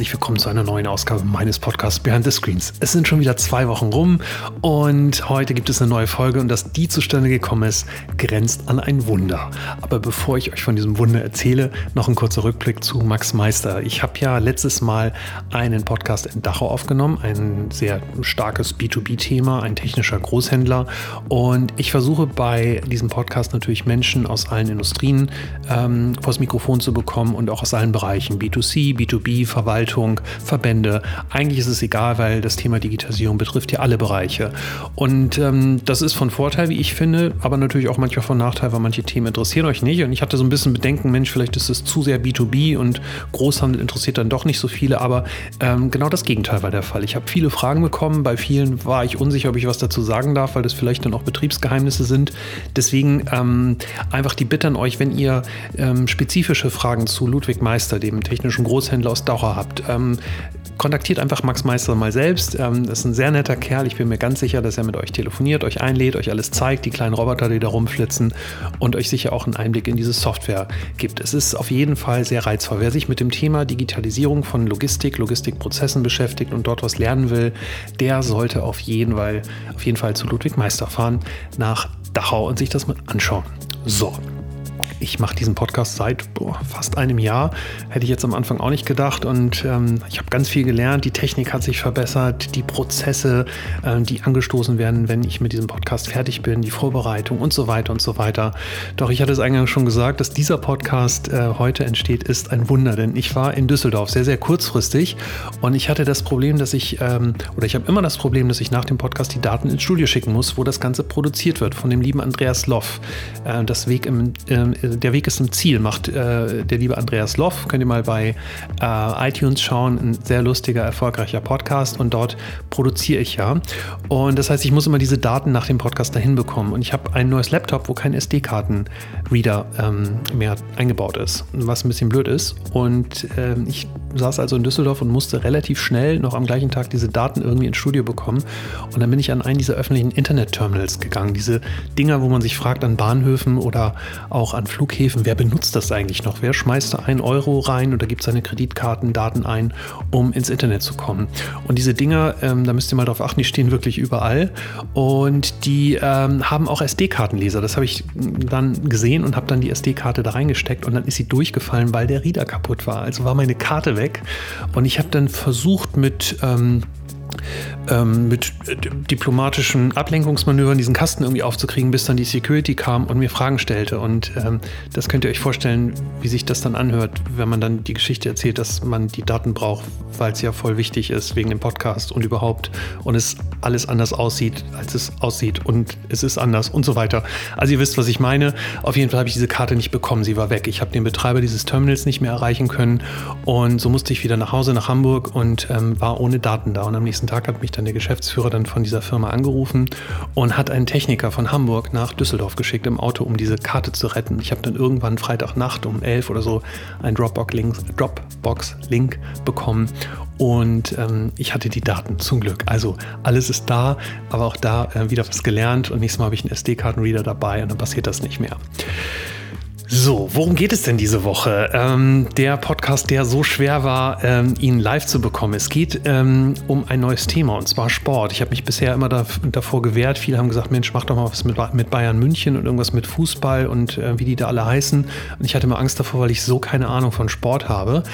herzlich willkommen zu einer neuen Ausgabe meines Podcasts Behind the Screens. Es sind schon wieder zwei Wochen rum und heute gibt es eine neue Folge und dass die zustande gekommen ist, grenzt an ein Wunder. Aber bevor ich euch von diesem Wunder erzähle, noch ein kurzer Rückblick zu Max Meister. Ich habe ja letztes Mal einen Podcast in Dachau aufgenommen, ein sehr starkes B2B-Thema, ein technischer Großhändler und ich versuche bei diesem Podcast natürlich Menschen aus allen Industrien ähm, vors Mikrofon zu bekommen und auch aus allen Bereichen, B2C, B2B, Verwaltung, Verbände. Eigentlich ist es egal, weil das Thema Digitalisierung betrifft ja alle Bereiche. Und ähm, das ist von Vorteil, wie ich finde, aber natürlich auch manchmal von Nachteil, weil manche Themen interessieren euch nicht. Und ich hatte so ein bisschen Bedenken, Mensch, vielleicht ist es zu sehr B2B und Großhandel interessiert dann doch nicht so viele, aber ähm, genau das Gegenteil war der Fall. Ich habe viele Fragen bekommen, bei vielen war ich unsicher, ob ich was dazu sagen darf, weil das vielleicht dann auch Betriebsgeheimnisse sind. Deswegen ähm, einfach die Bitte an euch, wenn ihr ähm, spezifische Fragen zu Ludwig Meister, dem technischen Großhändler aus Daucher habt. Ähm, kontaktiert einfach Max Meister mal selbst. Ähm, das ist ein sehr netter Kerl. Ich bin mir ganz sicher, dass er mit euch telefoniert, euch einlädt, euch alles zeigt, die kleinen Roboter, die da rumflitzen und euch sicher auch einen Einblick in diese Software gibt. Es ist auf jeden Fall sehr reizvoll. Wer sich mit dem Thema Digitalisierung von Logistik, Logistikprozessen beschäftigt und dort was lernen will, der sollte auf jeden Fall, auf jeden Fall zu Ludwig Meister fahren nach Dachau und sich das mal anschauen. So, ich mache diesen Podcast seit boah, fast einem Jahr. Hätte ich jetzt am Anfang auch nicht gedacht. Und ähm, ich habe ganz viel gelernt. Die Technik hat sich verbessert, die Prozesse, äh, die angestoßen werden, wenn ich mit diesem Podcast fertig bin, die Vorbereitung und so weiter und so weiter. Doch ich hatte es eingangs schon gesagt, dass dieser Podcast äh, heute entsteht, ist ein Wunder. Denn ich war in Düsseldorf sehr, sehr kurzfristig und ich hatte das Problem, dass ich, ähm, oder ich habe immer das Problem, dass ich nach dem Podcast die Daten ins Studio schicken muss, wo das Ganze produziert wird von dem lieben Andreas Loff. Äh, das Weg im, äh, der Weg ist im Ziel, macht äh, der liebe Andreas Loff. Könnt ihr mal bei äh, iTunes schauen. Ein sehr lustiger, erfolgreicher Podcast und dort produziere ich ja. Und das heißt, ich muss immer diese Daten nach dem Podcast dahin bekommen. Und ich habe ein neues Laptop, wo kein SD-Karten-Reader ähm, mehr eingebaut ist, was ein bisschen blöd ist. Und ähm, ich saß also in Düsseldorf und musste relativ schnell noch am gleichen Tag diese Daten irgendwie ins Studio bekommen. Und dann bin ich an einen dieser öffentlichen Internet-Terminals gegangen. Diese Dinger, wo man sich fragt an Bahnhöfen oder auch an Flughäfen, wer benutzt das eigentlich noch? Wer schmeißt da ein Euro rein oder gibt seine Kreditkartendaten ein, um ins Internet zu kommen? Und diese Dinger, ähm, da müsst ihr mal drauf achten, die stehen wirklich überall. Und die ähm, haben auch SD-Kartenleser. Das habe ich dann gesehen und habe dann die SD-Karte da reingesteckt und dann ist sie durchgefallen, weil der Reader kaputt war. Also war meine Karte weg weg. Und ich habe dann versucht mit ähm, ähm, mit äh, diplomatischen Ablenkungsmanövern diesen Kasten irgendwie aufzukriegen, bis dann die Security kam und mir Fragen stellte. Und ähm, das könnt ihr euch vorstellen, wie sich das dann anhört, wenn man dann die Geschichte erzählt, dass man die Daten braucht, weil es ja voll wichtig ist wegen dem Podcast und überhaupt und es alles anders aussieht, als es aussieht und es ist anders und so weiter. Also ihr wisst, was ich meine. Auf jeden Fall habe ich diese Karte nicht bekommen, sie war weg. Ich habe den Betreiber dieses Terminals nicht mehr erreichen können und so musste ich wieder nach Hause nach Hamburg und ähm, war ohne Daten da. Und am nächsten Tag hat mich dann der Geschäftsführer dann von dieser Firma angerufen und hat einen Techniker von Hamburg nach Düsseldorf geschickt im Auto, um diese Karte zu retten. Ich habe dann irgendwann Freitagnacht um 11 oder so einen Dropbox-Link Dropbox bekommen und ähm, ich hatte die Daten zum Glück. Also alles ist da, aber auch da äh, wieder was gelernt und nächstes Mal habe ich einen SD-Kartenreader dabei und dann passiert das nicht mehr. So, worum geht es denn diese Woche? Ähm, der Podcast, der so schwer war, ähm, ihn live zu bekommen. Es geht ähm, um ein neues Thema und zwar Sport. Ich habe mich bisher immer da, davor gewehrt. Viele haben gesagt, Mensch, mach doch mal was mit, mit Bayern München und irgendwas mit Fußball und äh, wie die da alle heißen. Und ich hatte immer Angst davor, weil ich so keine Ahnung von Sport habe.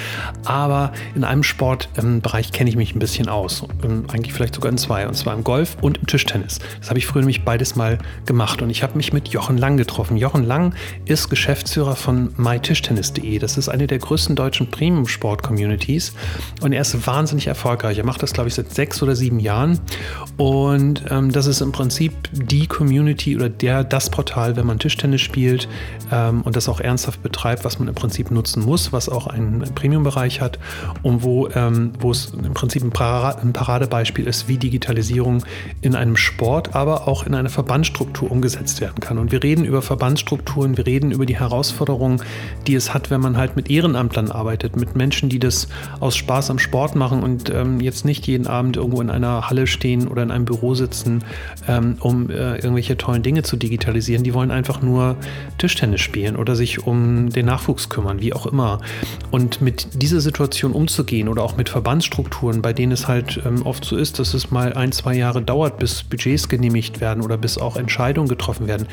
Aber in einem Sportbereich kenne ich mich ein bisschen aus. Ähm, eigentlich vielleicht sogar in zwei. Und zwar im Golf und im Tischtennis. Das habe ich früher nämlich beides mal gemacht. Und ich habe mich mit Jochen Lang getroffen. Jochen Lang ist Geschäftsführer Geschäftsführer von mytischtennis.de. Das ist eine der größten deutschen Premium-Sport-Communities und er ist wahnsinnig erfolgreich. Er macht das, glaube ich, seit sechs oder sieben Jahren und ähm, das ist im Prinzip die Community oder der, das Portal, wenn man Tischtennis spielt ähm, und das auch ernsthaft betreibt, was man im Prinzip nutzen muss, was auch einen Premium-Bereich hat und wo, ähm, wo es im Prinzip ein, Parade, ein Paradebeispiel ist, wie Digitalisierung in einem Sport, aber auch in einer Verbandsstruktur umgesetzt werden kann. Und wir reden über Verbandsstrukturen, wir reden über die Herausforderungen, Herausforderungen, die es hat, wenn man halt mit Ehrenamtlern arbeitet arbeitet, mit Menschen, die das aus Spaß am Sport machen und ähm, jetzt nicht jeden Abend irgendwo in einer Halle stehen oder in einem Büro sitzen, ähm, um äh, irgendwelche tollen Dinge zu digitalisieren. Die wollen einfach nur Tischtennis spielen oder sich um den Nachwuchs kümmern, wie auch immer. Und mit dieser Situation umzugehen oder auch mit Verbandsstrukturen, bei denen es halt ähm, oft so ist, dass es mal ein, zwei Jahre dauert, bis Budgets genehmigt werden oder bis auch Entscheidungen getroffen werden,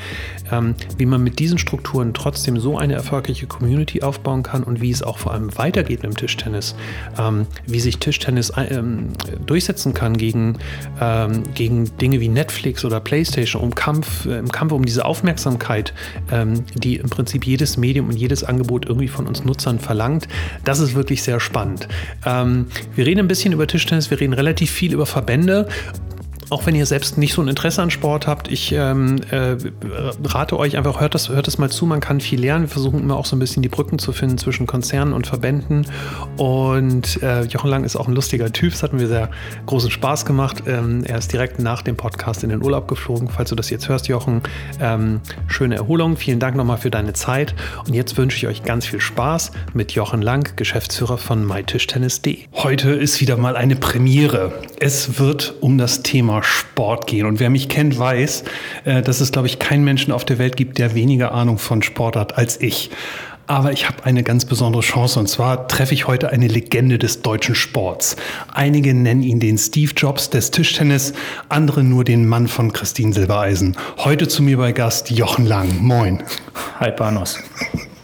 ähm, wie man mit diesen Strukturen trotzdem so eine erfolgreiche Community aufbauen kann und wie es auch vor allem weitergeht im Tischtennis, ähm, wie sich Tischtennis ähm, durchsetzen kann gegen, ähm, gegen Dinge wie Netflix oder PlayStation, um Kampf, äh, im Kampf um diese Aufmerksamkeit, ähm, die im Prinzip jedes Medium und jedes Angebot irgendwie von uns Nutzern verlangt. Das ist wirklich sehr spannend. Ähm, wir reden ein bisschen über Tischtennis, wir reden relativ viel über Verbände auch wenn ihr selbst nicht so ein Interesse an Sport habt, ich ähm, äh, rate euch einfach, hört das, hört das mal zu, man kann viel lernen. Wir versuchen immer auch so ein bisschen die Brücken zu finden zwischen Konzernen und Verbänden. Und äh, Jochen Lang ist auch ein lustiger Typ, es hat mir sehr großen Spaß gemacht. Ähm, er ist direkt nach dem Podcast in den Urlaub geflogen. Falls du das jetzt hörst, Jochen, ähm, schöne Erholung. Vielen Dank nochmal für deine Zeit. Und jetzt wünsche ich euch ganz viel Spaß mit Jochen Lang, Geschäftsführer von mytischtennis.de. Heute ist wieder mal eine Premiere. Es wird um das Thema Thema Sport gehen. Und wer mich kennt, weiß, äh, dass es, glaube ich, keinen Menschen auf der Welt gibt, der weniger Ahnung von Sport hat als ich. Aber ich habe eine ganz besondere Chance und zwar treffe ich heute eine Legende des deutschen Sports. Einige nennen ihn den Steve Jobs des Tischtennis, andere nur den Mann von Christine Silbereisen. Heute zu mir bei Gast Jochen Lang. Moin. Hi Panos.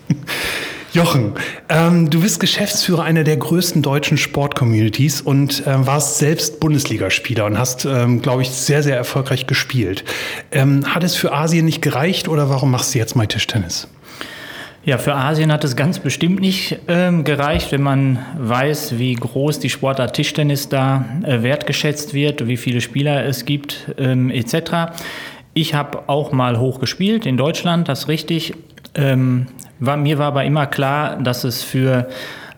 Jochen, ähm, du bist Geschäftsführer einer der größten deutschen Sportcommunities und äh, warst selbst Bundesligaspieler und hast, ähm, glaube ich, sehr, sehr erfolgreich gespielt. Ähm, hat es für Asien nicht gereicht oder warum machst du jetzt mal Tischtennis? Ja, für Asien hat es ganz bestimmt nicht ähm, gereicht, wenn man weiß, wie groß die Sportart Tischtennis da äh, wertgeschätzt wird, wie viele Spieler es gibt ähm, etc. Ich habe auch mal hoch gespielt in Deutschland, das ist richtig. Ähm, war, mir war aber immer klar, dass es für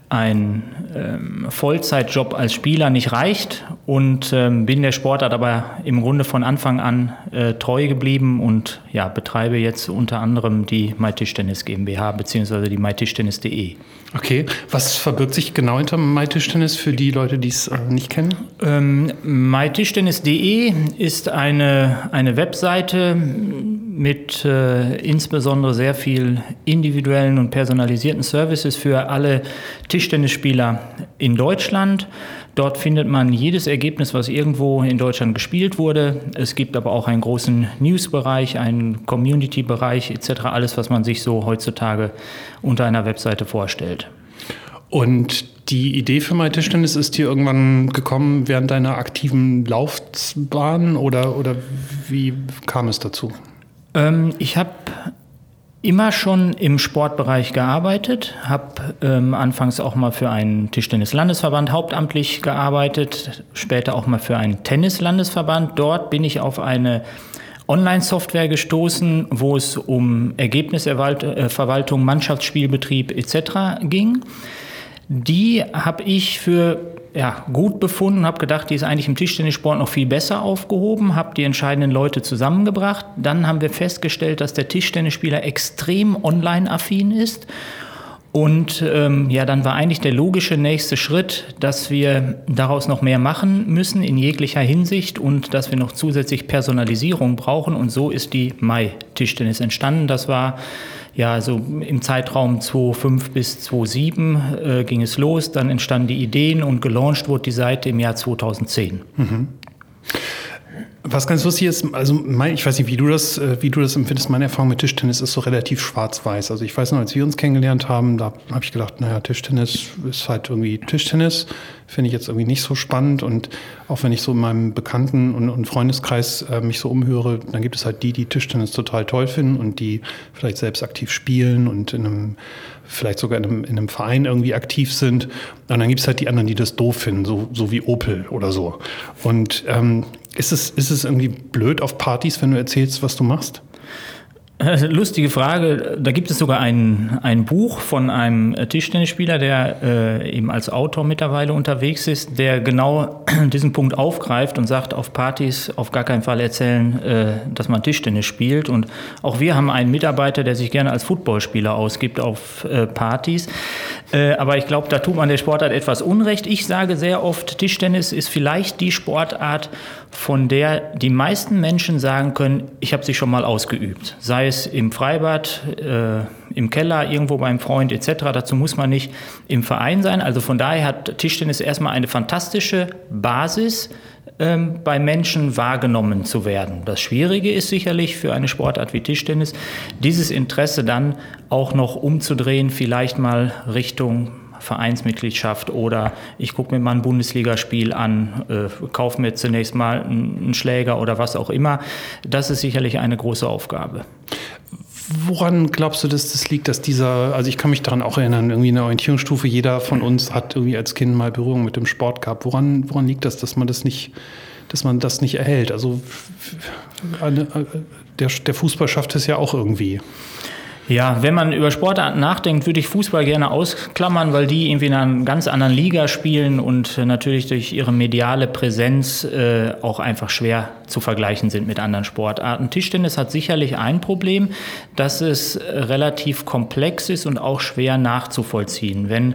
ein ähm, Vollzeitjob als Spieler nicht reicht und ähm, bin der Sportart aber im Grunde von Anfang an äh, treu geblieben und ja, betreibe jetzt unter anderem die MyTischtennis GmbH bzw. die mytischtennis.de. Okay, was verbirgt sich genau hinter MyTischtennis für die Leute, die es äh, nicht kennen? Ähm, mytischtennis.de ist eine, eine Webseite mit äh, insbesondere sehr viel individuellen und personalisierten Services für alle Tischtennisspieler in Deutschland. Dort findet man jedes Ergebnis, was irgendwo in Deutschland gespielt wurde. Es gibt aber auch einen großen News-Bereich, einen Community-Bereich etc. Alles, was man sich so heutzutage unter einer Webseite vorstellt. Und die Idee für mein Tischtennis ist dir irgendwann gekommen während deiner aktiven Laufbahn oder, oder wie kam es dazu? Ähm, ich habe immer schon im Sportbereich gearbeitet, habe ähm, anfangs auch mal für einen Tischtennis-Landesverband hauptamtlich gearbeitet, später auch mal für einen Tennis-Landesverband. Dort bin ich auf eine Online-Software gestoßen, wo es um Ergebnisverwaltung, Mannschaftsspielbetrieb etc. ging. Die habe ich für ja, gut befunden, habe gedacht, die ist eigentlich im Tischtennissport noch viel besser aufgehoben, habe die entscheidenden Leute zusammengebracht. Dann haben wir festgestellt, dass der Tischtennisspieler extrem online-affin ist. Und ähm, ja, dann war eigentlich der logische nächste Schritt, dass wir daraus noch mehr machen müssen in jeglicher Hinsicht und dass wir noch zusätzlich Personalisierung brauchen. Und so ist die Mai Tischtennis entstanden. Das war ja, also im Zeitraum 2005 bis 2007 äh, ging es los, dann entstanden die Ideen und gelauncht wurde die Seite im Jahr 2010. Mhm. Was ganz lustig ist, also mein, ich weiß nicht, wie du das, äh, wie du das empfindest. Meine Erfahrung mit Tischtennis ist so relativ schwarz-weiß. Also ich weiß noch, als wir uns kennengelernt haben, da habe ich gedacht, naja, Tischtennis ist halt irgendwie Tischtennis. Finde ich jetzt irgendwie nicht so spannend. Und auch wenn ich so in meinem Bekannten- und, und Freundeskreis äh, mich so umhöre, dann gibt es halt die, die Tischtennis total toll finden und die vielleicht selbst aktiv spielen und in einem, vielleicht sogar in einem, in einem Verein irgendwie aktiv sind. Und dann gibt es halt die anderen, die das doof finden, so, so wie Opel oder so. Und ähm, ist es, ist es irgendwie blöd auf Partys, wenn du erzählst, was du machst? Lustige Frage. Da gibt es sogar ein, ein Buch von einem Tischtennisspieler, der äh, eben als Autor mittlerweile unterwegs ist, der genau diesen Punkt aufgreift und sagt, auf Partys auf gar keinen Fall erzählen, äh, dass man Tischtennis spielt. Und auch wir haben einen Mitarbeiter, der sich gerne als Footballspieler ausgibt auf äh, Partys. Äh, aber ich glaube, da tut man der Sportart etwas Unrecht. Ich sage sehr oft, Tischtennis ist vielleicht die Sportart, von der die meisten Menschen sagen können, ich habe sie schon mal ausgeübt. Sei es im Freibad, äh, im Keller, irgendwo beim Freund etc. Dazu muss man nicht im Verein sein. Also von daher hat Tischtennis erstmal eine fantastische Basis ähm, bei Menschen wahrgenommen zu werden. Das Schwierige ist sicherlich für eine Sportart wie Tischtennis, dieses Interesse dann auch noch umzudrehen, vielleicht mal Richtung Vereinsmitgliedschaft oder ich gucke mir mal ein Bundesligaspiel an, äh, kaufe mir zunächst mal einen Schläger oder was auch immer. Das ist sicherlich eine große Aufgabe. Woran glaubst du, dass das liegt, dass dieser, also ich kann mich daran auch erinnern, irgendwie in der Orientierungsstufe, jeder von uns hat irgendwie als Kind mal Berührung mit dem Sport gehabt. Woran, woran liegt das, dass man das nicht, dass man das nicht erhält? Also eine, der, der Fußball schafft es ja auch irgendwie. Ja, wenn man über Sportarten nachdenkt, würde ich Fußball gerne ausklammern, weil die irgendwie in einer ganz anderen Liga spielen und natürlich durch ihre mediale Präsenz äh, auch einfach schwer zu vergleichen sind mit anderen Sportarten. Tischtennis hat sicherlich ein Problem, dass es relativ komplex ist und auch schwer nachzuvollziehen. Wenn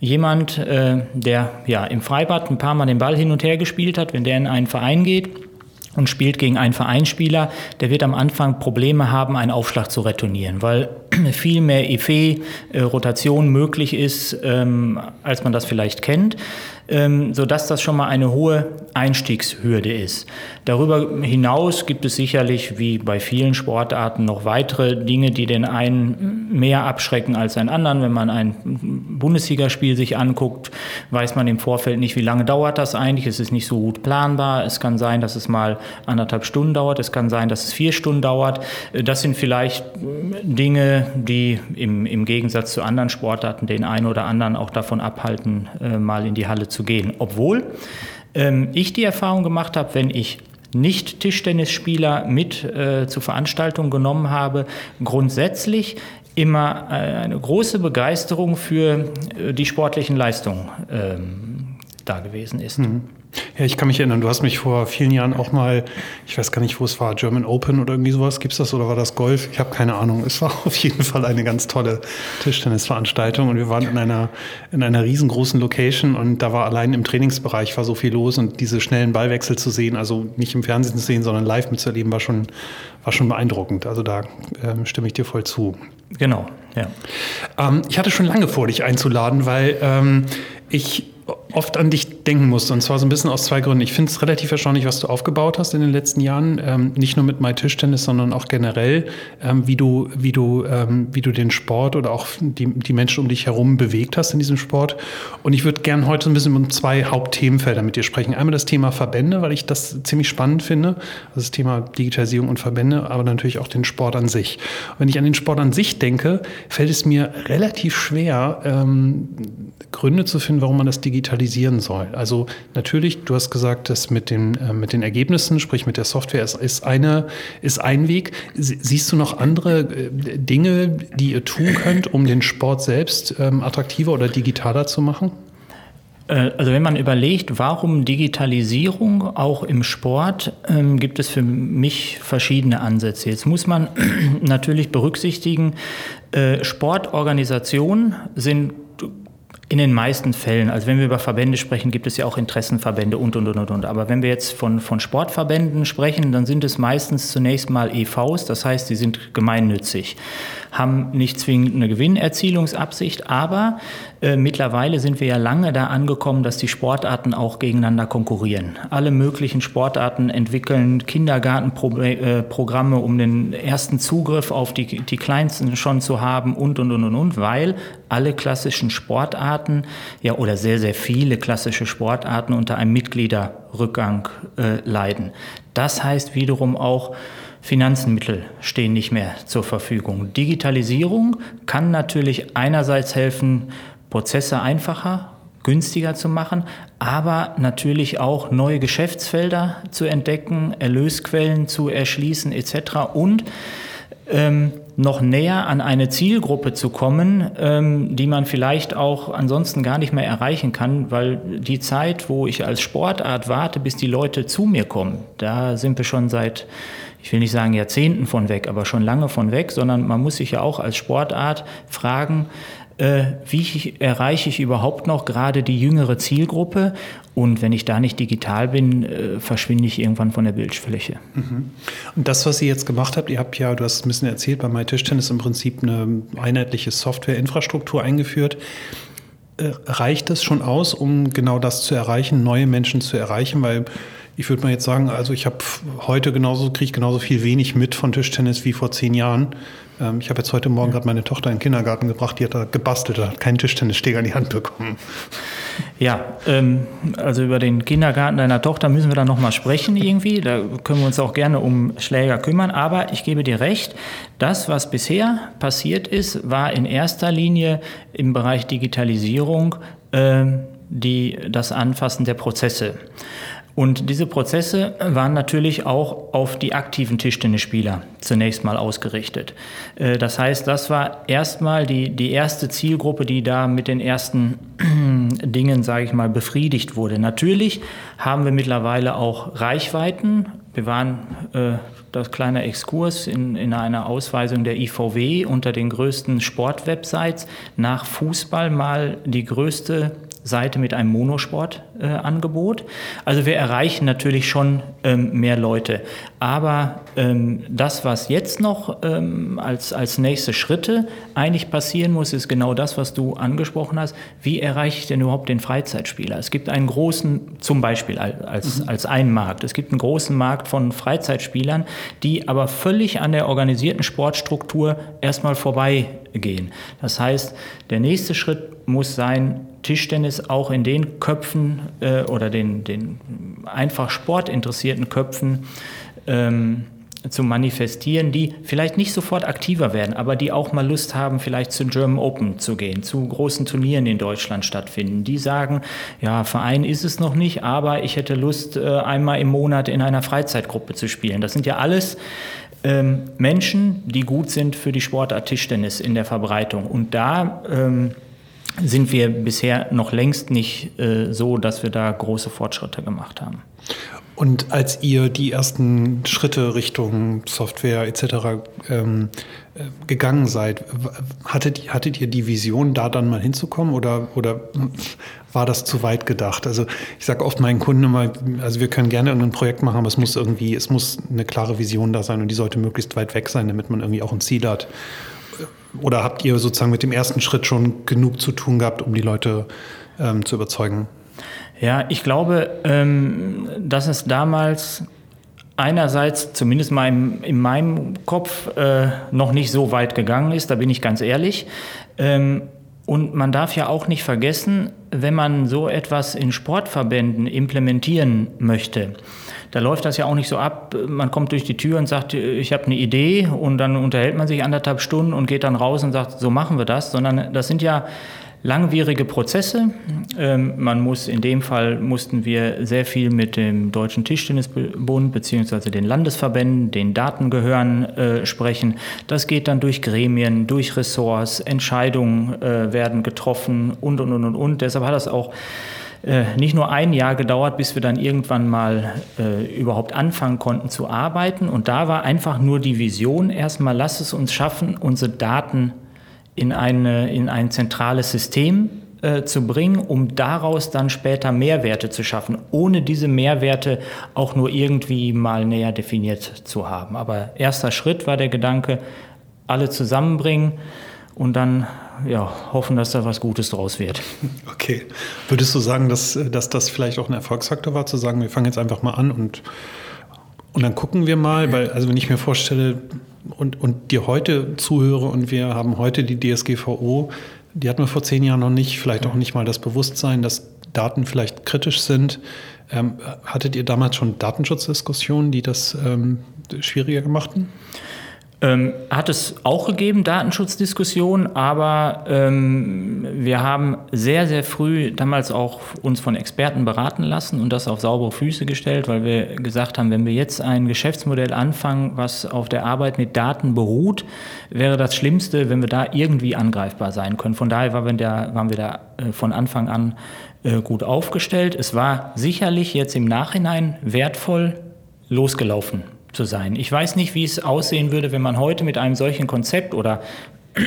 jemand, äh, der ja im Freibad ein paar Mal den Ball hin und her gespielt hat, wenn der in einen Verein geht, und spielt gegen einen Vereinsspieler, der wird am Anfang Probleme haben, einen Aufschlag zu retournieren, weil viel mehr Effet-Rotation äh, möglich ist, ähm, als man das vielleicht kennt ähm, sodass das schon mal eine hohe Einstiegshürde ist. Darüber hinaus gibt es sicherlich, wie bei vielen Sportarten, noch weitere Dinge, die den einen mehr abschrecken als einen anderen. Wenn man ein Bundesligaspiel sich anguckt, weiß man im Vorfeld nicht, wie lange dauert das eigentlich. Es ist nicht so gut planbar. Es kann sein, dass es mal anderthalb Stunden dauert. Es kann sein, dass es vier Stunden dauert. Das sind vielleicht Dinge, die im, im Gegensatz zu anderen Sportarten den einen oder anderen auch davon abhalten, äh, mal in die Halle zu zu gehen. Obwohl ähm, ich die Erfahrung gemacht habe, wenn ich nicht Tischtennisspieler mit äh, zur Veranstaltung genommen habe, grundsätzlich immer äh, eine große Begeisterung für äh, die sportlichen Leistungen ähm, da gewesen ist. Mhm. Ja, ich kann mich erinnern, du hast mich vor vielen Jahren auch mal, ich weiß gar nicht, wo es war, German Open oder irgendwie sowas. Gibt es das oder war das Golf? Ich habe keine Ahnung. Es war auf jeden Fall eine ganz tolle Tischtennisveranstaltung und wir waren in einer, in einer riesengroßen Location und da war allein im Trainingsbereich war so viel los und diese schnellen Ballwechsel zu sehen, also nicht im Fernsehen zu sehen, sondern live mitzuerleben, war schon, war schon beeindruckend. Also da ähm, stimme ich dir voll zu. Genau, ja. Ähm, ich hatte schon lange vor, dich einzuladen, weil ähm, ich oft an dich denken musste. Und zwar so ein bisschen aus zwei Gründen. Ich finde es relativ erstaunlich, was du aufgebaut hast in den letzten Jahren. Ähm, nicht nur mit My Tischtennis, sondern auch generell, ähm, wie, du, wie, du, ähm, wie du den Sport oder auch die, die Menschen um dich herum bewegt hast in diesem Sport. Und ich würde gerne heute ein bisschen um zwei Hauptthemenfelder mit dir sprechen. Einmal das Thema Verbände, weil ich das ziemlich spannend finde. Also das Thema Digitalisierung und Verbände, aber natürlich auch den Sport an sich. Und wenn ich an den Sport an sich denke, fällt es mir relativ schwer, ähm, Gründe zu finden, warum man das digitalisieren soll. Also natürlich, du hast gesagt, dass mit den, äh, mit den Ergebnissen, sprich mit der Software, ist, ist, eine, ist ein Weg. Siehst du noch andere äh, Dinge, die ihr tun könnt, um den Sport selbst ähm, attraktiver oder digitaler zu machen? Äh, also wenn man überlegt, warum Digitalisierung auch im Sport, ähm, gibt es für mich verschiedene Ansätze. Jetzt muss man natürlich berücksichtigen, äh, Sportorganisationen sind in den meisten Fällen, also wenn wir über Verbände sprechen, gibt es ja auch Interessenverbände und, und, und, und. Aber wenn wir jetzt von, von Sportverbänden sprechen, dann sind es meistens zunächst mal EVs, das heißt, sie sind gemeinnützig, haben nicht zwingend eine Gewinnerzielungsabsicht, aber äh, mittlerweile sind wir ja lange da angekommen, dass die Sportarten auch gegeneinander konkurrieren. Alle möglichen Sportarten entwickeln Kindergartenprogramme, um den ersten Zugriff auf die, die Kleinsten schon zu haben und, und, und, und, und, weil alle klassischen Sportarten, ja, oder sehr, sehr viele klassische Sportarten unter einem Mitgliederrückgang äh, leiden. Das heißt wiederum auch, Finanzmittel stehen nicht mehr zur Verfügung. Digitalisierung kann natürlich einerseits helfen, Prozesse einfacher, günstiger zu machen, aber natürlich auch neue Geschäftsfelder zu entdecken, Erlösquellen zu erschließen etc. und ähm, noch näher an eine Zielgruppe zu kommen, ähm, die man vielleicht auch ansonsten gar nicht mehr erreichen kann, weil die Zeit, wo ich als Sportart warte, bis die Leute zu mir kommen, da sind wir schon seit, ich will nicht sagen Jahrzehnten von weg, aber schon lange von weg, sondern man muss sich ja auch als Sportart fragen, wie erreiche ich überhaupt noch gerade die jüngere Zielgruppe und wenn ich da nicht digital bin, äh, verschwinde ich irgendwann von der Bildfläche. Mhm. Und das, was ihr jetzt gemacht habt, ihr habt ja, du hast ein bisschen erzählt, bei MyTischtennis im Prinzip eine einheitliche Softwareinfrastruktur eingeführt. Äh, reicht das schon aus, um genau das zu erreichen, neue Menschen zu erreichen? Weil ich würde mal jetzt sagen, also ich habe heute genauso, kriege genauso viel wenig mit von Tischtennis wie vor zehn Jahren. Ähm, ich habe jetzt heute Morgen gerade meine Tochter in den Kindergarten gebracht, die hat da gebastelt, hat keinen Tischtennissteg an die Hand bekommen. Ja, ähm, also über den Kindergarten deiner Tochter müssen wir dann nochmal sprechen irgendwie. Da können wir uns auch gerne um Schläger kümmern. Aber ich gebe dir recht, das, was bisher passiert ist, war in erster Linie im Bereich Digitalisierung äh, die, das Anfassen der Prozesse. Und diese Prozesse waren natürlich auch auf die aktiven Tischtennisspieler zunächst mal ausgerichtet. Äh, das heißt, das war erstmal die, die erste Zielgruppe, die da mit den ersten Dingen, sage ich mal, befriedigt wurde. Natürlich haben wir mittlerweile auch Reichweiten. Wir waren äh, das kleine Exkurs in, in einer Ausweisung der IVW unter den größten Sportwebsites nach Fußball mal die größte Seite mit einem Monosport-Angebot. Äh, also wir erreichen natürlich schon ähm, mehr Leute. Aber ähm, das, was jetzt noch ähm, als, als nächste Schritte eigentlich passieren muss, ist genau das, was du angesprochen hast. Wie erreiche ich denn überhaupt den Freizeitspieler? Es gibt einen großen, zum Beispiel als, mhm. als einen Markt, es gibt einen großen Markt von Freizeitspielern, die aber völlig an der organisierten Sportstruktur erstmal vorbeigehen. Das heißt, der nächste Schritt muss sein, Tischtennis auch in den Köpfen äh, oder den, den einfach sportinteressierten Köpfen ähm, zu manifestieren, die vielleicht nicht sofort aktiver werden, aber die auch mal Lust haben, vielleicht zu German Open zu gehen, zu großen Turnieren in Deutschland stattfinden. Die sagen, ja, Verein ist es noch nicht, aber ich hätte Lust, äh, einmal im Monat in einer Freizeitgruppe zu spielen. Das sind ja alles ähm, Menschen, die gut sind für die Sportart Tischtennis in der Verbreitung. Und da ähm, sind wir bisher noch längst nicht äh, so, dass wir da große Fortschritte gemacht haben. Und als ihr die ersten Schritte Richtung Software etc. Ähm, äh, gegangen seid, hattet, hattet ihr die Vision, da dann mal hinzukommen oder, oder war das zu weit gedacht? Also ich sage oft meinen Kunden immer, also wir können gerne irgendein Projekt machen, aber es muss irgendwie, es muss eine klare Vision da sein und die sollte möglichst weit weg sein, damit man irgendwie auch ein Ziel hat. Oder habt ihr sozusagen mit dem ersten Schritt schon genug zu tun gehabt, um die Leute ähm, zu überzeugen? Ja, ich glaube, ähm, dass es damals einerseits, zumindest mal in, in meinem Kopf, äh, noch nicht so weit gegangen ist, da bin ich ganz ehrlich. Ähm, und man darf ja auch nicht vergessen, wenn man so etwas in Sportverbänden implementieren möchte, da läuft das ja auch nicht so ab. Man kommt durch die Tür und sagt, ich habe eine Idee und dann unterhält man sich anderthalb Stunden und geht dann raus und sagt, so machen wir das, sondern das sind ja langwierige Prozesse. Ähm, man muss in dem Fall mussten wir sehr viel mit dem Deutschen Tischtennisbund beziehungsweise den Landesverbänden, den Datengehören äh, sprechen. Das geht dann durch Gremien, durch Ressorts, Entscheidungen äh, werden getroffen und und und und und. Deshalb hat das auch äh, nicht nur ein Jahr gedauert, bis wir dann irgendwann mal äh, überhaupt anfangen konnten zu arbeiten. Und da war einfach nur die Vision erstmal, lass es uns schaffen, unsere Daten in, eine, in ein zentrales System äh, zu bringen, um daraus dann später Mehrwerte zu schaffen, ohne diese Mehrwerte auch nur irgendwie mal näher definiert zu haben. Aber erster Schritt war der Gedanke, alle zusammenbringen und dann ja, hoffen, dass da was Gutes draus wird. Okay. Würdest du sagen, dass, dass das vielleicht auch ein Erfolgsfaktor war, zu sagen, wir fangen jetzt einfach mal an und, und dann gucken wir mal? Weil, also wenn ich mir vorstelle und, und dir heute zuhöre und wir haben heute die DSGVO, die hatten wir vor zehn Jahren noch nicht, vielleicht auch nicht mal das Bewusstsein, dass Daten vielleicht kritisch sind. Ähm, hattet ihr damals schon Datenschutzdiskussionen, die das ähm, schwieriger gemachten? Ähm, hat es auch gegeben, Datenschutzdiskussionen, aber ähm, wir haben sehr, sehr früh damals auch uns von Experten beraten lassen und das auf saubere Füße gestellt, weil wir gesagt haben, wenn wir jetzt ein Geschäftsmodell anfangen, was auf der Arbeit mit Daten beruht, wäre das Schlimmste, wenn wir da irgendwie angreifbar sein können. Von daher waren wir da, waren wir da äh, von Anfang an äh, gut aufgestellt. Es war sicherlich jetzt im Nachhinein wertvoll losgelaufen zu sein. Ich weiß nicht, wie es aussehen würde, wenn man heute mit einem solchen Konzept oder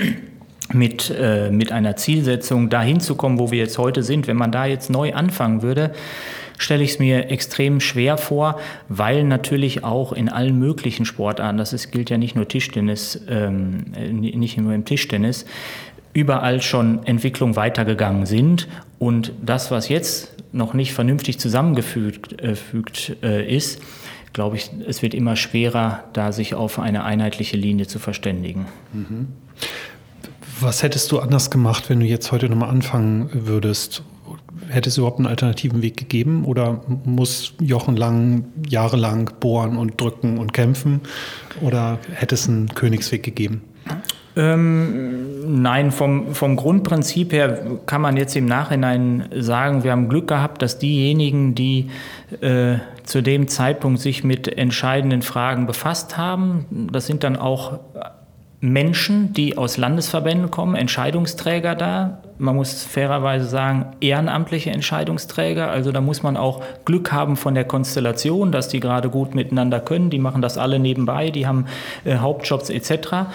mit, äh, mit einer Zielsetzung dahin zu kommen, wo wir jetzt heute sind, wenn man da jetzt neu anfangen würde, stelle ich es mir extrem schwer vor, weil natürlich auch in allen möglichen Sportarten, das ist, gilt ja nicht nur Tischtennis, ähm, nicht nur im Tischtennis, überall schon Entwicklungen weitergegangen sind und das, was jetzt noch nicht vernünftig zusammengefügt äh, fügt, äh, ist, glaube ich, es wird immer schwerer, da sich auf eine einheitliche Linie zu verständigen. Was hättest du anders gemacht, wenn du jetzt heute nochmal anfangen würdest? Hätte es überhaupt einen alternativen Weg gegeben oder muss Jochen lang jahrelang bohren und drücken und kämpfen oder hätte es einen Königsweg gegeben? Ähm, nein, vom, vom Grundprinzip her kann man jetzt im Nachhinein sagen, wir haben Glück gehabt, dass diejenigen, die äh, zu dem Zeitpunkt sich mit entscheidenden Fragen befasst haben, das sind dann auch Menschen, die aus Landesverbänden kommen, Entscheidungsträger da. Man muss fairerweise sagen, ehrenamtliche Entscheidungsträger. Also da muss man auch Glück haben von der Konstellation, dass die gerade gut miteinander können. Die machen das alle nebenbei, die haben äh, Hauptjobs etc.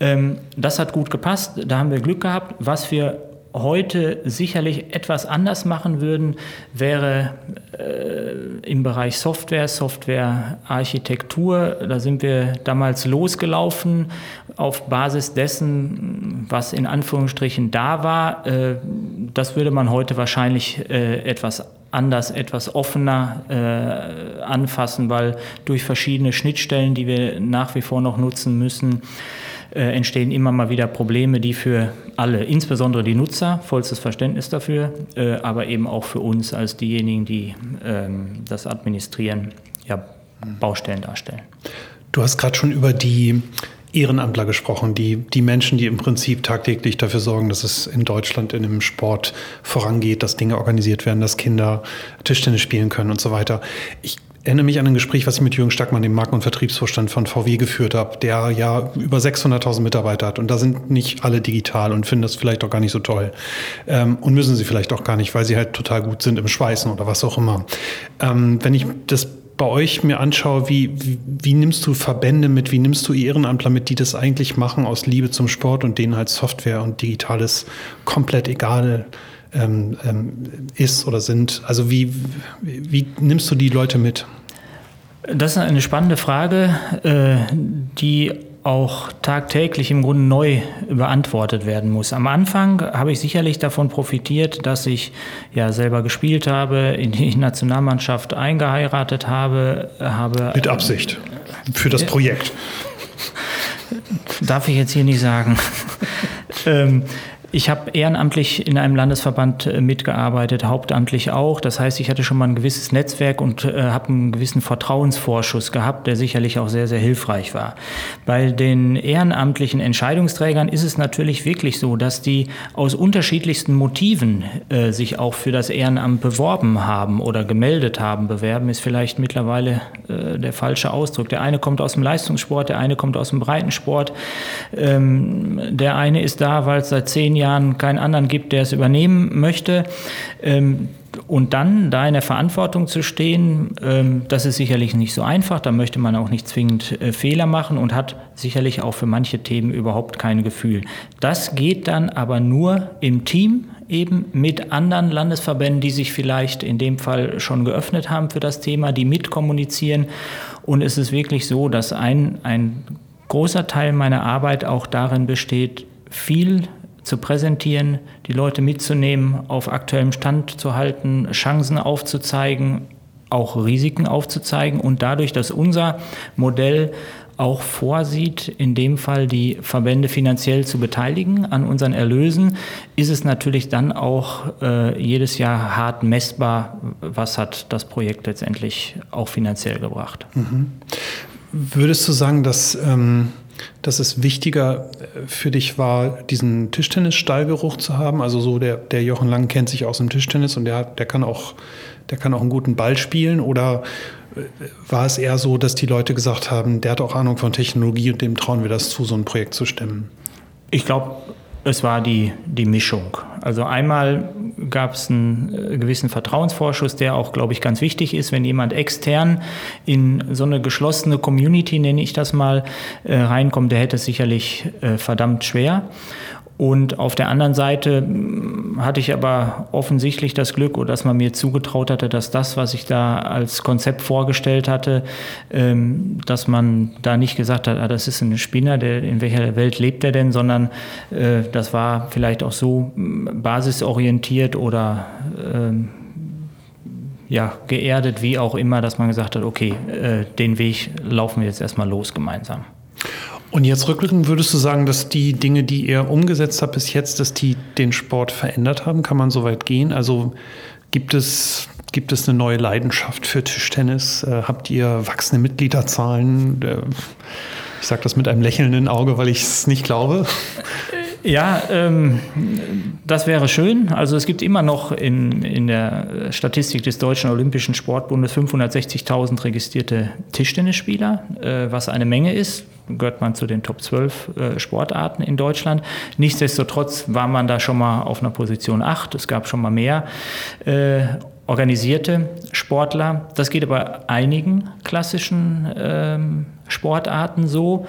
Ähm, das hat gut gepasst, da haben wir Glück gehabt. Was wir heute sicherlich etwas anders machen würden, wäre äh, im Bereich Software, Softwarearchitektur. Da sind wir damals losgelaufen auf Basis dessen, was in Anführungsstrichen da war. Äh, das würde man heute wahrscheinlich äh, etwas anders, etwas offener äh, anfassen, weil durch verschiedene Schnittstellen, die wir nach wie vor noch nutzen müssen, entstehen immer mal wieder Probleme, die für alle, insbesondere die Nutzer, vollstes Verständnis dafür, äh, aber eben auch für uns als diejenigen, die ähm, das administrieren, ja, Baustellen darstellen. Du hast gerade schon über die Ehrenamtler gesprochen, die, die Menschen, die im Prinzip tagtäglich dafür sorgen, dass es in Deutschland in dem Sport vorangeht, dass Dinge organisiert werden, dass Kinder Tischtennis spielen können und so weiter. Ich erinnere mich an ein Gespräch, was ich mit Jürgen Stackmann, dem Marken- und Vertriebsvorstand von VW, geführt habe, der ja über 600.000 Mitarbeiter hat. Und da sind nicht alle digital und finden das vielleicht auch gar nicht so toll. Ähm, und müssen sie vielleicht auch gar nicht, weil sie halt total gut sind im Schweißen oder was auch immer. Ähm, wenn ich das bei euch mir anschaue, wie, wie, wie, nimmst du Verbände mit, wie nimmst du Ehrenamtler mit, die das eigentlich machen aus Liebe zum Sport und denen halt Software und Digitales komplett egal ähm, ähm, ist oder sind. Also wie, wie nimmst du die Leute mit? Das ist eine spannende Frage, äh, die auch tagtäglich im Grunde neu beantwortet werden muss. Am Anfang habe ich sicherlich davon profitiert, dass ich ja selber gespielt habe, in die Nationalmannschaft eingeheiratet habe, habe mit Absicht für das Projekt. Darf ich jetzt hier nicht sagen. ähm, ich habe ehrenamtlich in einem Landesverband äh, mitgearbeitet, hauptamtlich auch. Das heißt, ich hatte schon mal ein gewisses Netzwerk und äh, habe einen gewissen Vertrauensvorschuss gehabt, der sicherlich auch sehr, sehr hilfreich war. Bei den ehrenamtlichen Entscheidungsträgern ist es natürlich wirklich so, dass die aus unterschiedlichsten Motiven äh, sich auch für das Ehrenamt beworben haben oder gemeldet haben. Bewerben ist vielleicht mittlerweile äh, der falsche Ausdruck. Der eine kommt aus dem Leistungssport, der eine kommt aus dem Breitensport. Ähm, der eine ist da, weil es seit zehn Jahren Jahren keinen anderen gibt, der es übernehmen möchte. Ähm, und dann da in der Verantwortung zu stehen, ähm, das ist sicherlich nicht so einfach. Da möchte man auch nicht zwingend äh, Fehler machen und hat sicherlich auch für manche Themen überhaupt kein Gefühl. Das geht dann aber nur im Team, eben mit anderen Landesverbänden, die sich vielleicht in dem Fall schon geöffnet haben für das Thema, die mitkommunizieren. Und es ist wirklich so, dass ein, ein großer Teil meiner Arbeit auch darin besteht, viel zu präsentieren, die Leute mitzunehmen, auf aktuellem Stand zu halten, Chancen aufzuzeigen, auch Risiken aufzuzeigen und dadurch, dass unser Modell auch vorsieht, in dem Fall die Verbände finanziell zu beteiligen an unseren Erlösen, ist es natürlich dann auch äh, jedes Jahr hart messbar, was hat das Projekt letztendlich auch finanziell gebracht. Mhm. Würdest du sagen, dass ähm dass es wichtiger äh, für dich war, diesen Tischtennis-Stallgeruch zu haben. Also so der, der Jochen Lang kennt sich aus dem Tischtennis und der, der, kann auch, der kann auch einen guten Ball spielen. Oder äh, war es eher so, dass die Leute gesagt haben, der hat auch Ahnung von Technologie und dem trauen wir das zu, so ein Projekt zu stemmen? Ich glaube, es war die, die Mischung. Also einmal gab es einen äh, gewissen Vertrauensvorschuss, der auch, glaube ich, ganz wichtig ist, wenn jemand extern in so eine geschlossene Community, nenne ich das mal, äh, reinkommt, der hätte es sicherlich äh, verdammt schwer. Und auf der anderen Seite hm, hatte ich aber offensichtlich das Glück, dass man mir zugetraut hatte, dass das, was ich da als Konzept vorgestellt hatte, ähm, dass man da nicht gesagt hat, ah, das ist ein Spinner, der, in welcher Welt lebt er denn, sondern äh, das war vielleicht auch so hm, basisorientiert oder ähm, ja, geerdet, wie auch immer, dass man gesagt hat, okay, äh, den Weg laufen wir jetzt erstmal los gemeinsam. Und jetzt rückblickend würdest du sagen, dass die Dinge, die ihr umgesetzt habt bis jetzt, dass die den Sport verändert haben? Kann man so weit gehen? Also gibt es, gibt es eine neue Leidenschaft für Tischtennis? Äh, habt ihr wachsende Mitgliederzahlen? Äh, ich sage das mit einem lächelnden Auge, weil ich es nicht glaube. Ja, ähm, das wäre schön. Also es gibt immer noch in, in der Statistik des Deutschen Olympischen Sportbundes 560.000 registrierte Tischtennisspieler, äh, was eine Menge ist. Gehört man zu den Top 12 äh, Sportarten in Deutschland. Nichtsdestotrotz war man da schon mal auf einer Position 8. Es gab schon mal mehr. Äh, organisierte Sportler. Das geht aber einigen klassischen ähm, Sportarten so.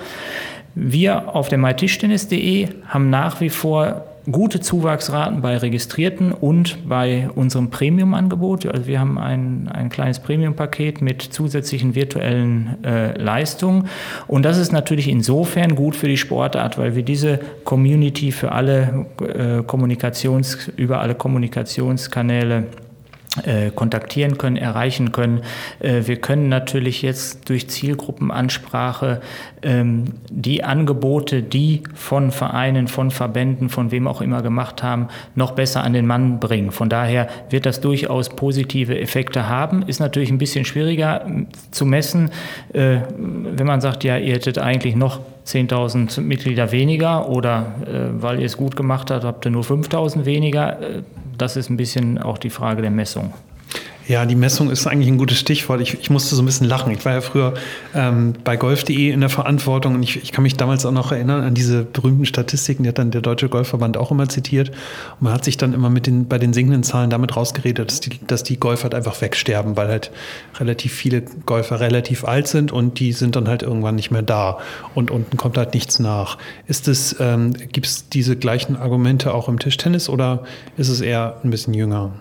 Wir auf der mytischtennis.de haben nach wie vor gute Zuwachsraten bei Registrierten und bei unserem Premium-Angebot. Also wir haben ein, ein kleines Premium-Paket mit zusätzlichen virtuellen äh, Leistungen. Und das ist natürlich insofern gut für die Sportart, weil wir diese Community für alle äh, Kommunikations, über alle Kommunikationskanäle äh, kontaktieren können, erreichen können. Äh, wir können natürlich jetzt durch Zielgruppenansprache ähm, die Angebote, die von Vereinen, von Verbänden, von wem auch immer gemacht haben, noch besser an den Mann bringen. Von daher wird das durchaus positive Effekte haben. Ist natürlich ein bisschen schwieriger zu messen, äh, wenn man sagt, ja, ihr hättet eigentlich noch 10.000 Mitglieder weniger oder weil ihr es gut gemacht habt, habt ihr nur 5.000 weniger das ist ein bisschen auch die Frage der Messung. Ja, die Messung ist eigentlich ein gutes Stichwort. Ich, ich musste so ein bisschen lachen. Ich war ja früher ähm, bei golf.de in der Verantwortung und ich, ich, kann mich damals auch noch erinnern an diese berühmten Statistiken, die hat dann der Deutsche Golfverband auch immer zitiert. Und man hat sich dann immer mit den, bei den sinkenden Zahlen damit rausgeredet, dass die, dass die Golfer halt einfach wegsterben, weil halt relativ viele Golfer relativ alt sind und die sind dann halt irgendwann nicht mehr da und unten kommt halt nichts nach. Ist es, ähm, gibt es diese gleichen Argumente auch im Tischtennis oder ist es eher ein bisschen jünger?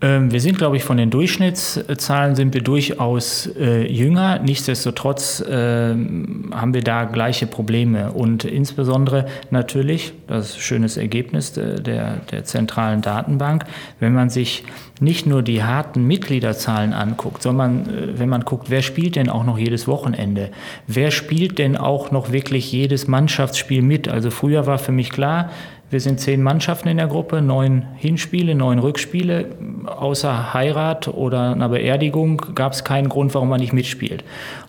Ähm, wir sind, glaube ich, von den Durchschnittszahlen sind wir durchaus äh, jünger. Nichtsdestotrotz äh, haben wir da gleiche Probleme. Und insbesondere natürlich, das ist ein schönes Ergebnis der, der zentralen Datenbank, wenn man sich nicht nur die harten Mitgliederzahlen anguckt, sondern äh, wenn man guckt, wer spielt denn auch noch jedes Wochenende? Wer spielt denn auch noch wirklich jedes Mannschaftsspiel mit? Also früher war für mich klar, wir sind zehn Mannschaften in der Gruppe, neun Hinspiele, neun Rückspiele. Außer Heirat oder einer Beerdigung gab es keinen Grund, warum man nicht mitspielt.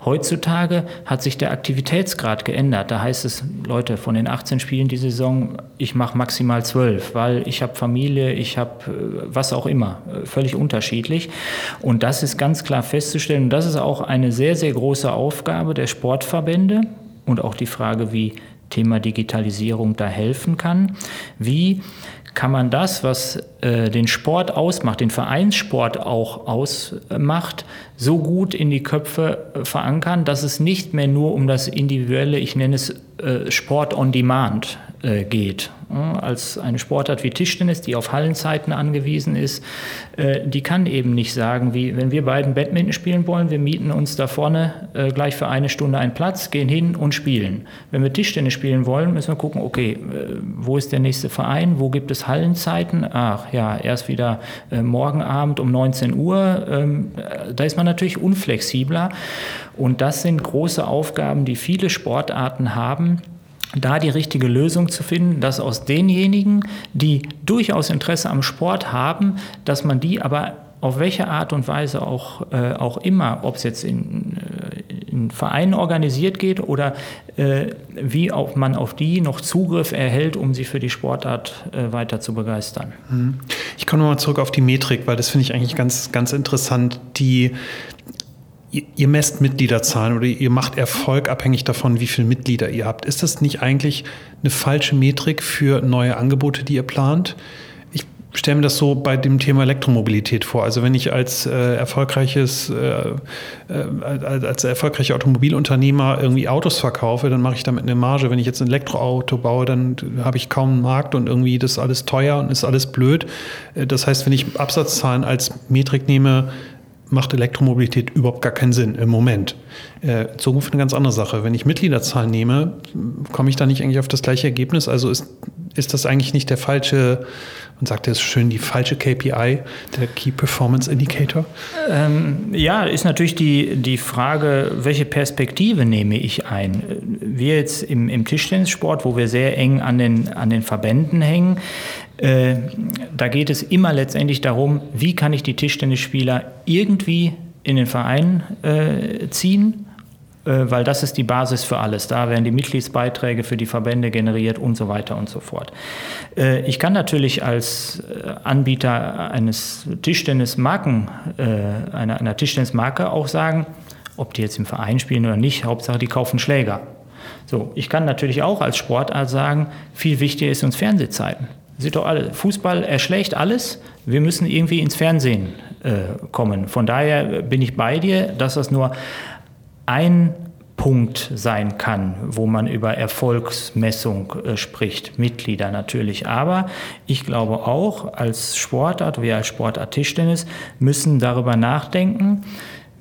Heutzutage hat sich der Aktivitätsgrad geändert. Da heißt es, Leute, von den 18 Spielen die Saison, ich mache maximal zwölf, weil ich habe Familie, ich habe äh, was auch immer, äh, völlig unterschiedlich. Und das ist ganz klar festzustellen. Und das ist auch eine sehr, sehr große Aufgabe der Sportverbände und auch die Frage, wie Thema Digitalisierung da helfen kann. Wie kann man das, was den Sport ausmacht, den Vereinssport auch ausmacht, so gut in die Köpfe äh, verankern, dass es nicht mehr nur um das individuelle, ich nenne es äh, Sport on Demand äh, geht. Als eine Sportart wie Tischtennis, die auf Hallenzeiten angewiesen ist, äh, die kann eben nicht sagen, wie wenn wir beiden Badminton spielen wollen, wir mieten uns da vorne äh, gleich für eine Stunde einen Platz, gehen hin und spielen. Wenn wir Tischtennis spielen wollen, müssen wir gucken, okay, wo ist der nächste Verein, wo gibt es Hallenzeiten? Ach ja, erst wieder morgen Abend um 19 Uhr. Ähm, da ist man natürlich unflexibler. Und das sind große Aufgaben, die viele Sportarten haben da die richtige Lösung zu finden, dass aus denjenigen, die durchaus Interesse am Sport haben, dass man die aber auf welche Art und Weise auch, äh, auch immer, ob es jetzt in, äh, in Vereinen organisiert geht oder äh, wie auch man auf die noch Zugriff erhält, um sie für die Sportart äh, weiter zu begeistern. Mhm. Ich komme nochmal zurück auf die Metrik, weil das finde ich eigentlich ganz, ganz interessant. Die, ihr, ihr messt Mitgliederzahlen oder ihr macht Erfolg abhängig davon, wie viele Mitglieder ihr habt. Ist das nicht eigentlich eine falsche Metrik für neue Angebote, die ihr plant? Stelle mir das so bei dem Thema Elektromobilität vor. Also wenn ich als äh, erfolgreiches, äh, äh, als erfolgreicher Automobilunternehmer irgendwie Autos verkaufe, dann mache ich damit eine Marge. Wenn ich jetzt ein Elektroauto baue, dann habe ich kaum einen Markt und irgendwie das alles teuer und ist alles blöd. Äh, das heißt, wenn ich Absatzzahlen als Metrik nehme, macht Elektromobilität überhaupt gar keinen Sinn im Moment. Äh, Zukunft eine ganz andere Sache. Wenn ich Mitgliederzahlen nehme, komme ich da nicht eigentlich auf das gleiche Ergebnis. Also ist, ist das eigentlich nicht der falsche man sagt ja schön, die falsche KPI, der Key Performance Indicator? Ähm, ja, ist natürlich die, die Frage, welche Perspektive nehme ich ein? Wir jetzt im, im Tischtennissport, wo wir sehr eng an den, an den Verbänden hängen, äh, da geht es immer letztendlich darum, wie kann ich die Tischtennisspieler irgendwie in den Verein äh, ziehen weil das ist die Basis für alles. Da werden die Mitgliedsbeiträge für die Verbände generiert und so weiter und so fort. Äh, ich kann natürlich als äh, Anbieter eines Tischtennismarken, einer, einer Tischtennismarke auch sagen, ob die jetzt im Verein spielen oder nicht, Hauptsache die kaufen Schläger. So, ich kann natürlich auch als Sportart sagen, viel wichtiger ist uns Fernsehzeiten. Sieht doch alle, Fußball erschlägt alles. Wir müssen irgendwie ins Fernsehen äh, kommen. Von daher bin ich bei dir, dass das nur ein Punkt sein kann, wo man über Erfolgsmessung äh, spricht, Mitglieder natürlich. Aber ich glaube auch, als Sportart, wir als Sportart Tischtennis, müssen darüber nachdenken,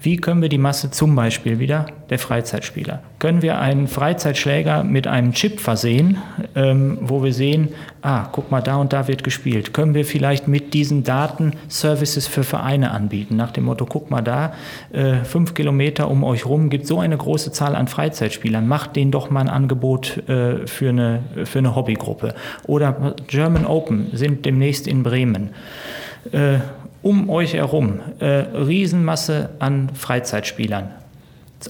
wie können wir die Masse zum Beispiel wieder der Freizeitspieler? Können wir einen Freizeitschläger mit einem Chip versehen, ähm, wo wir sehen, ah, guck mal, da und da wird gespielt. Können wir vielleicht mit diesen Daten Services für Vereine anbieten? Nach dem Motto, guck mal da, äh, fünf Kilometer um euch rum gibt so eine große Zahl an Freizeitspielern. Macht denen doch mal ein Angebot äh, für, eine, für eine Hobbygruppe. Oder German Open sind demnächst in Bremen. Äh, um euch herum äh, Riesenmasse an Freizeitspielern.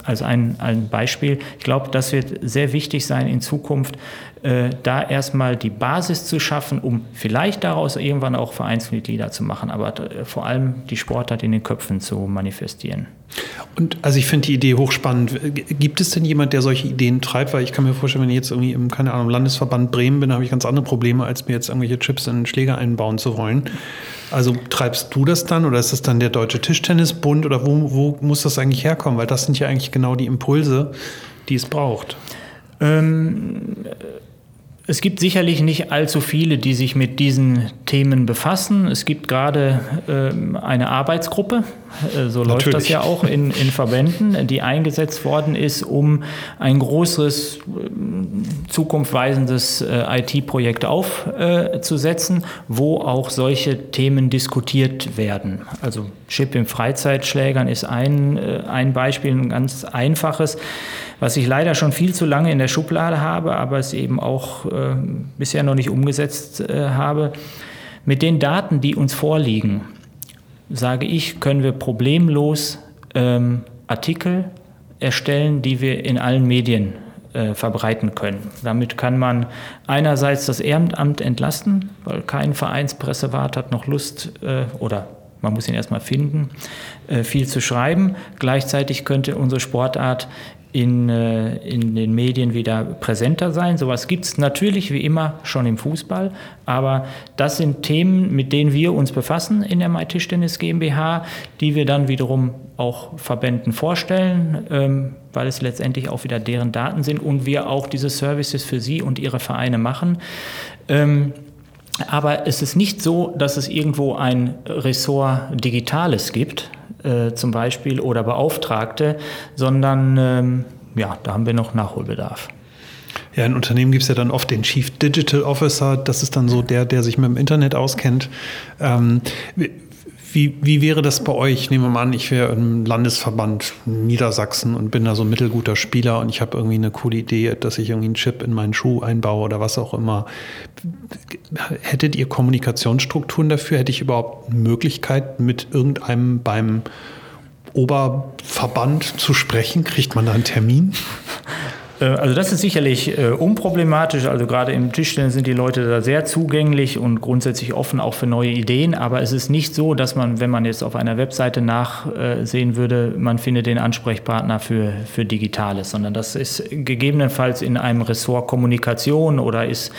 Also ein, ein Beispiel. Ich glaube, das wird sehr wichtig sein in Zukunft, äh, da erstmal die Basis zu schaffen, um vielleicht daraus irgendwann auch Vereinsmitglieder zu machen, aber äh, vor allem die Sportart in den Köpfen zu manifestieren. Und also ich finde die Idee hochspannend. Gibt es denn jemand, der solche Ideen treibt? Weil ich kann mir vorstellen, wenn ich jetzt irgendwie im, keine Ahnung, Landesverband Bremen bin, habe ich ganz andere Probleme, als mir jetzt irgendwelche Chips in Schläger einbauen zu wollen. Also treibst du das dann oder ist das dann der Deutsche Tischtennisbund oder wo, wo muss das eigentlich herkommen? Weil das sind ja eigentlich genau die Impulse, die es braucht. Ähm, es gibt sicherlich nicht allzu viele, die sich mit diesen Themen befassen. Es gibt gerade äh, eine Arbeitsgruppe, äh, so Natürlich. läuft das ja auch in, in Verbänden, die eingesetzt worden ist, um ein größeres, äh, zukunftsweisendes äh, IT-Projekt aufzusetzen, wo auch solche Themen diskutiert werden. Also Chip im Freizeitschlägern ist ein, ein Beispiel, ein ganz einfaches was ich leider schon viel zu lange in der Schublade habe, aber es eben auch bisher noch nicht umgesetzt habe. Mit den Daten, die uns vorliegen, sage ich, können wir problemlos ähm, Artikel erstellen, die wir in allen Medien äh, verbreiten können. Damit kann man einerseits das Ehrenamt entlasten, weil kein Vereinspressewart hat noch Lust äh, oder man muss ihn erstmal finden, äh, viel zu schreiben. Gleichzeitig könnte unsere Sportart in, äh, in den Medien wieder präsenter sein. Sowas gibt es natürlich wie immer schon im Fußball, aber das sind Themen, mit denen wir uns befassen in der Mai-Tischtennis GmbH, die wir dann wiederum auch Verbänden vorstellen, ähm, weil es letztendlich auch wieder deren Daten sind und wir auch diese Services für sie und ihre Vereine machen. Ähm, aber es ist nicht so, dass es irgendwo ein Ressort Digitales gibt, äh, zum Beispiel oder Beauftragte, sondern ähm, ja, da haben wir noch Nachholbedarf. Ja, in Unternehmen gibt es ja dann oft den Chief Digital Officer, das ist dann so der, der sich mit dem Internet auskennt. Ähm, wie, wie wäre das bei euch? Nehmen wir mal an, ich wäre im Landesverband Niedersachsen und bin da so ein mittelguter Spieler und ich habe irgendwie eine coole Idee, dass ich irgendwie einen Chip in meinen Schuh einbaue oder was auch immer. Hättet ihr Kommunikationsstrukturen dafür? Hätte ich überhaupt Möglichkeit, mit irgendeinem beim Oberverband zu sprechen? Kriegt man da einen Termin? Äh, also das ist sicherlich äh, unproblematisch. Also gerade im Tischtennis sind die Leute da sehr zugänglich und grundsätzlich offen auch für neue Ideen. Aber es ist nicht so, dass man, wenn man jetzt auf einer Webseite nachsehen würde, man findet den Ansprechpartner für, für Digitales, sondern das ist gegebenenfalls in einem Ressort Kommunikation oder ist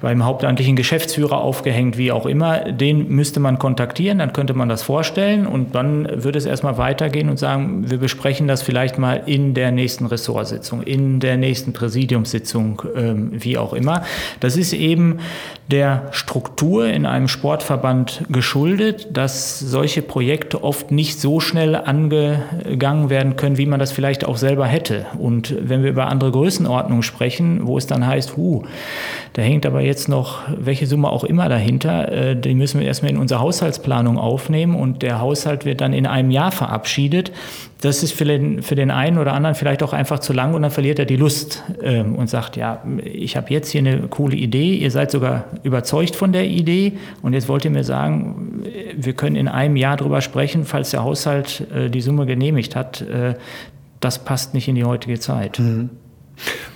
beim hauptamtlichen Geschäftsführer aufgehängt, wie auch immer. Den müsste man kontaktieren, dann könnte man das vorstellen und dann würde es erstmal weitergehen und sagen, wir besprechen das vielleicht mal in der nächsten Ressortsitzung, in der der nächsten Präsidiumssitzung, ähm, wie auch immer. Das ist eben der Struktur in einem Sportverband geschuldet, dass solche Projekte oft nicht so schnell angegangen werden können, wie man das vielleicht auch selber hätte. Und wenn wir über andere Größenordnungen sprechen, wo es dann heißt, hu, da hängt aber jetzt noch welche Summe auch immer dahinter, äh, die müssen wir erstmal in unsere Haushaltsplanung aufnehmen und der Haushalt wird dann in einem Jahr verabschiedet, das ist für den, für den einen oder anderen vielleicht auch einfach zu lang und dann verliert er die Lust ähm, und sagt, ja, ich habe jetzt hier eine coole Idee, ihr seid sogar überzeugt von der Idee und jetzt wollt ihr mir sagen, wir können in einem Jahr darüber sprechen, falls der Haushalt äh, die Summe genehmigt hat. Äh, das passt nicht in die heutige Zeit. Mhm.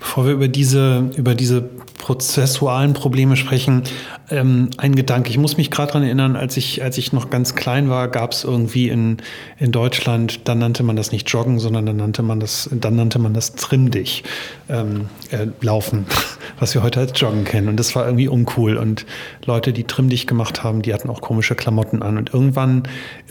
Bevor wir über diese, über diese prozessualen Probleme sprechen, ähm, ein Gedanke. Ich muss mich gerade daran erinnern, als ich, als ich noch ganz klein war, gab es irgendwie in, in Deutschland, dann nannte man das nicht Joggen, sondern dann nannte man das, dann nannte man das Trimm dich, ähm, äh, Laufen, was wir heute als Joggen kennen. Und das war irgendwie uncool. Und Leute, die Trimm dich gemacht haben, die hatten auch komische Klamotten an. Und irgendwann,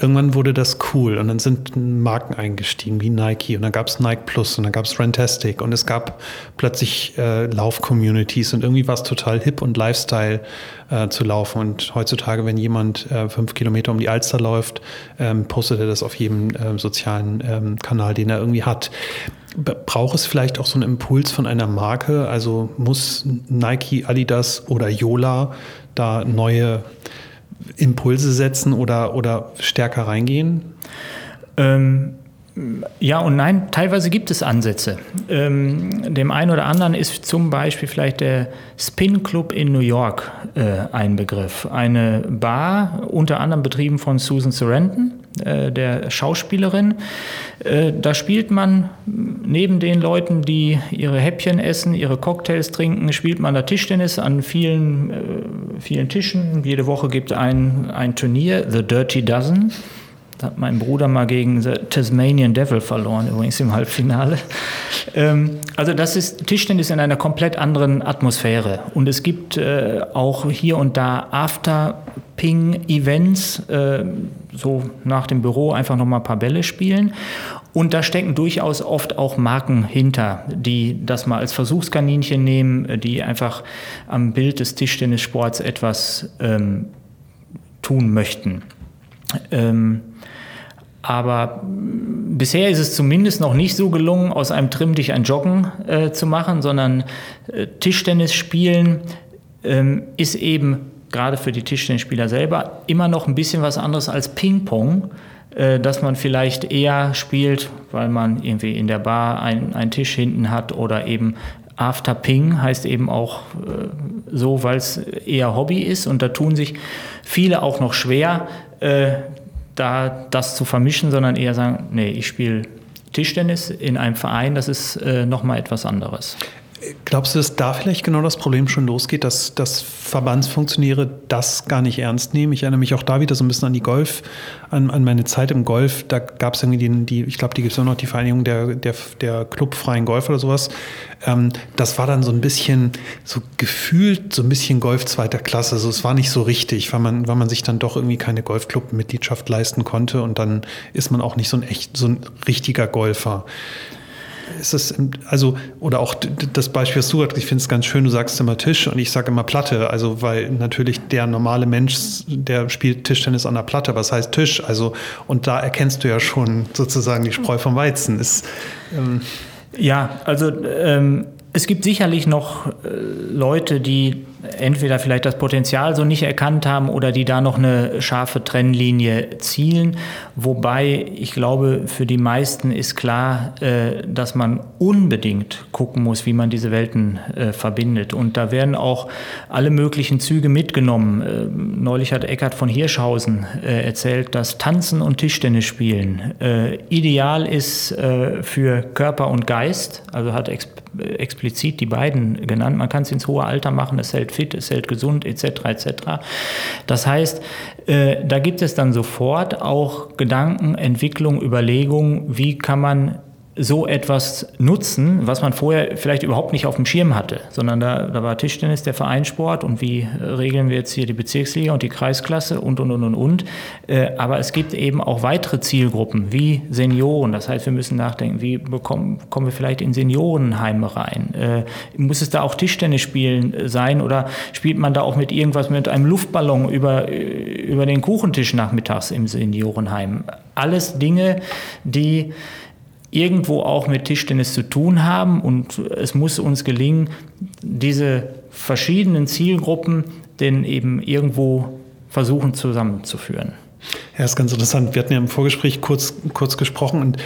irgendwann wurde das cool. Und dann sind Marken eingestiegen, wie Nike. Und dann gab es Nike Plus und dann gab es Rantastic. Und es gab plötzlich äh, Lauf-Communities. Und irgendwie war es total hip und Lifestyle äh, zu laufen. Und heutzutage, wenn jemand äh, fünf Kilometer um die Alster läuft, ähm, postet er das auf jedem äh, sozialen ähm, Kanal, den er irgendwie hat. Braucht es vielleicht auch so einen Impuls von einer Marke? Also muss Nike, Adidas oder Yola da neue Impulse setzen oder, oder stärker reingehen? Ähm ja und nein, teilweise gibt es Ansätze. Ähm, dem einen oder anderen ist zum Beispiel vielleicht der Spin Club in New York äh, ein Begriff. Eine Bar, unter anderem betrieben von Susan Sarandon, äh, der Schauspielerin. Äh, da spielt man neben den Leuten, die ihre Häppchen essen, ihre Cocktails trinken, spielt man da Tischtennis an vielen, äh, vielen Tischen. Jede Woche gibt es ein, ein Turnier, The Dirty Dozen hat mein Bruder mal gegen The Tasmanian Devil verloren, übrigens im Halbfinale. Ähm, also das ist Tischtennis in einer komplett anderen Atmosphäre. Und es gibt äh, auch hier und da After-Ping-Events, äh, so nach dem Büro einfach nochmal ein paar Bälle spielen. Und da stecken durchaus oft auch Marken hinter, die das mal als Versuchskaninchen nehmen, die einfach am Bild des Tischtennissports etwas ähm, tun möchten. Ähm, aber bisher ist es zumindest noch nicht so gelungen, aus einem Trimm dich ein Joggen äh, zu machen, sondern äh, Tischtennis spielen ähm, ist eben gerade für die Tischtennisspieler selber immer noch ein bisschen was anderes als Ping-Pong, äh, dass man vielleicht eher spielt, weil man irgendwie in der Bar einen Tisch hinten hat oder eben After Ping heißt eben auch äh, so, weil es eher Hobby ist. Und da tun sich viele auch noch schwer, äh, da das zu vermischen, sondern eher sagen, nee, ich spiele Tischtennis in einem Verein, das ist äh, nochmal etwas anderes. Glaubst du, dass da vielleicht genau das Problem schon losgeht, dass, dass Verbandsfunktionäre das gar nicht ernst nehmen? Ich erinnere mich auch da wieder so ein bisschen an die Golf, an, an meine Zeit im Golf. Da gab es irgendwie die, die ich glaube, die gibt es auch noch, die Vereinigung der, der, der clubfreien Golf oder sowas. Ähm, das war dann so ein bisschen, so gefühlt so ein bisschen Golf zweiter Klasse. Also es war nicht so richtig, weil man, weil man sich dann doch irgendwie keine Golfclub-Mitgliedschaft leisten konnte und dann ist man auch nicht so ein echt, so ein richtiger Golfer ist es, also, oder auch das Beispiel, was du hast, ich finde es ganz schön, du sagst immer Tisch und ich sage immer Platte, also, weil natürlich der normale Mensch, der spielt Tischtennis an der Platte, was heißt Tisch, also, und da erkennst du ja schon sozusagen die Spreu vom Weizen. Ist, ähm ja, also, ähm, es gibt sicherlich noch äh, Leute, die entweder vielleicht das Potenzial so nicht erkannt haben oder die da noch eine scharfe Trennlinie zielen. Wobei ich glaube, für die meisten ist klar, äh, dass man unbedingt gucken muss, wie man diese Welten äh, verbindet. Und da werden auch alle möglichen Züge mitgenommen. Äh, neulich hat Eckhard von Hirschhausen erzählt, dass Tanzen und Tischtennis spielen ideal ist für Körper und Geist. Also hat explizit die beiden genannt. Man kann es ins hohe Alter machen, es hält fit, es hält gesund, etc. etc. Das heißt, äh, da gibt es dann sofort auch Gedanken, Entwicklung, Überlegungen, wie kann man so etwas nutzen, was man vorher vielleicht überhaupt nicht auf dem Schirm hatte, sondern da, da war Tischtennis der Vereinssport und wie äh, regeln wir jetzt hier die Bezirksliga und die Kreisklasse und, und, und, und, und. Äh, aber es gibt eben auch weitere Zielgruppen wie Senioren. Das heißt, wir müssen nachdenken, wie bekommen, kommen wir vielleicht in Seniorenheime rein? Äh, muss es da auch Tischtennis spielen sein oder spielt man da auch mit irgendwas mit einem Luftballon über, über den Kuchentisch nachmittags im Seniorenheim? Alles Dinge, die irgendwo auch mit Tischtennis zu tun haben. Und es muss uns gelingen, diese verschiedenen Zielgruppen denn eben irgendwo versuchen zusammenzuführen. Ja, ist ganz interessant. Wir hatten ja im Vorgespräch kurz, kurz gesprochen und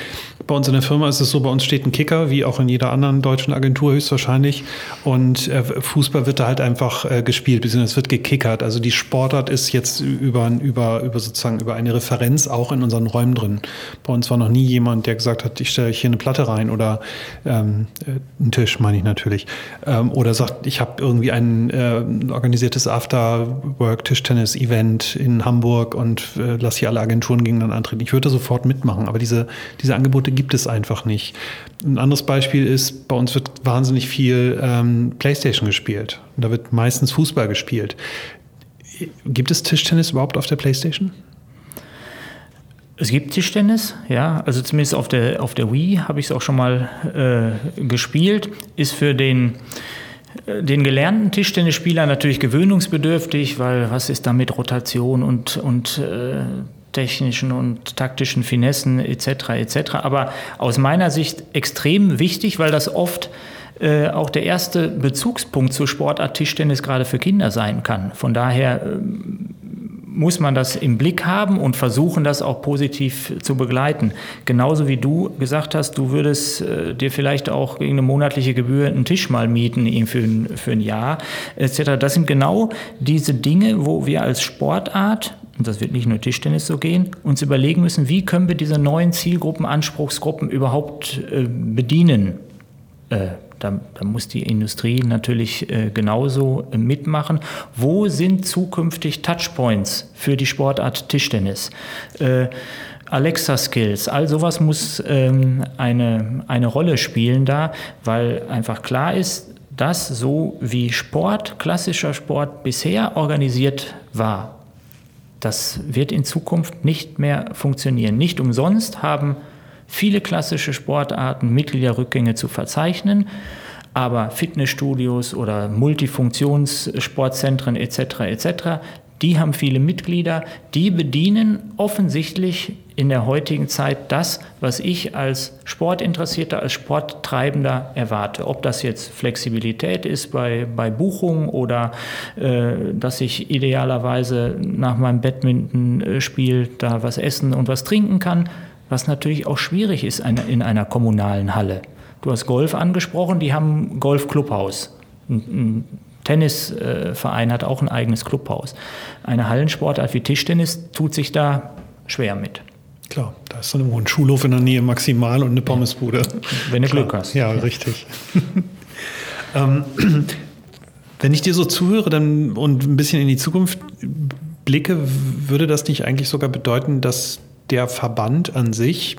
bei uns in der Firma ist es so, bei uns steht ein Kicker, wie auch in jeder anderen deutschen Agentur höchstwahrscheinlich. Und äh, Fußball wird da halt einfach äh, gespielt, beziehungsweise es wird gekickert. Also die Sportart ist jetzt über, über, über sozusagen über eine Referenz auch in unseren Räumen drin. Bei uns war noch nie jemand, der gesagt hat, ich stelle euch hier eine Platte rein oder ähm, äh, einen Tisch, meine ich natürlich. Ähm, oder sagt, ich habe irgendwie ein äh, organisiertes After-Work-Tischtennis-Event in Hamburg und äh, lass hier alle Agenturen gegen dann antreten. Ich würde sofort mitmachen, aber diese, diese Angebote gibt es einfach nicht. Ein anderes Beispiel ist, bei uns wird wahnsinnig viel ähm, Playstation gespielt. Und da wird meistens Fußball gespielt. Gibt es Tischtennis überhaupt auf der Playstation? Es gibt Tischtennis, ja, also zumindest auf der, auf der Wii habe ich es auch schon mal äh, gespielt. Ist für den, äh, den gelernten Tischtennisspieler natürlich gewöhnungsbedürftig, weil was ist da mit Rotation und, und äh, technischen und taktischen Finessen etc. etc. Aber aus meiner Sicht extrem wichtig, weil das oft äh, auch der erste Bezugspunkt zur Sportart Tischtennis gerade für Kinder sein kann. Von daher äh, muss man das im Blick haben und versuchen, das auch positiv zu begleiten. Genauso wie du gesagt hast, du würdest äh, dir vielleicht auch gegen eine monatliche Gebühr einen Tisch mal mieten für für ein Jahr etc. Das sind genau diese Dinge, wo wir als Sportart und das wird nicht nur Tischtennis so gehen, uns überlegen müssen, wie können wir diese neuen Zielgruppen, Anspruchsgruppen überhaupt äh, bedienen. Äh, da, da, muss die Industrie natürlich äh, genauso äh, mitmachen. Wo sind zukünftig Touchpoints für die Sportart Tischtennis? Äh, Alexa-Skills, all sowas muss ähm, eine, eine Rolle spielen da, weil einfach klar ist, dass so wie Sport, klassischer Sport bisher organisiert war, das wird in Zukunft nicht mehr funktionieren. Nicht umsonst haben viele klassische Sportarten Mitgliederrückgänge zu verzeichnen, aber Fitnessstudios oder Multifunktionssportzentren etc. etc. Die haben viele Mitglieder, die bedienen offensichtlich in der heutigen Zeit das, was ich als Sportinteressierter, als Sporttreibender erwarte. Ob das jetzt Flexibilität ist bei, bei Buchungen oder äh, dass ich idealerweise nach meinem Badminton-Spiel da was essen und was trinken kann, was natürlich auch schwierig ist in einer kommunalen Halle. Du hast Golf angesprochen, die haben ein Golfclubhaus. Ein, Tennisverein hat auch ein eigenes Clubhaus. Eine Hallensportart wie Tischtennis tut sich da schwer mit. Klar, da ist so ein Schulhof in der Nähe maximal und eine Pommesbude. Wenn du Klar. Glück hast. Ja, richtig. ähm, wenn ich dir so zuhöre dann, und ein bisschen in die Zukunft blicke, würde das nicht eigentlich sogar bedeuten, dass der Verband an sich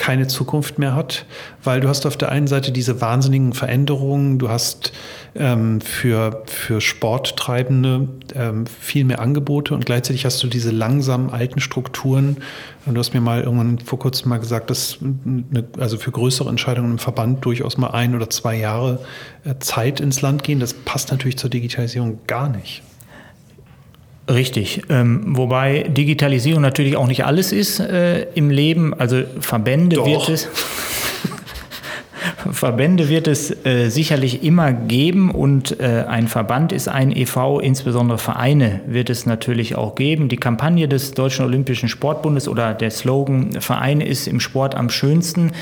keine Zukunft mehr hat, weil du hast auf der einen Seite diese wahnsinnigen Veränderungen, du hast ähm, für, für Sporttreibende ähm, viel mehr Angebote und gleichzeitig hast du diese langsamen alten Strukturen. Und du hast mir mal irgendwann vor kurzem mal gesagt, dass eine, also für größere Entscheidungen im Verband durchaus mal ein oder zwei Jahre äh, Zeit ins Land gehen. Das passt natürlich zur Digitalisierung gar nicht. Richtig. Ähm, wobei Digitalisierung natürlich auch nicht alles ist äh, im Leben. Also Verbände Doch. wird es. Verbände wird es äh, sicherlich immer geben und äh, ein Verband ist ein EV, insbesondere Vereine wird es natürlich auch geben. Die Kampagne des Deutschen Olympischen Sportbundes oder der Slogan Vereine ist im Sport am schönsten,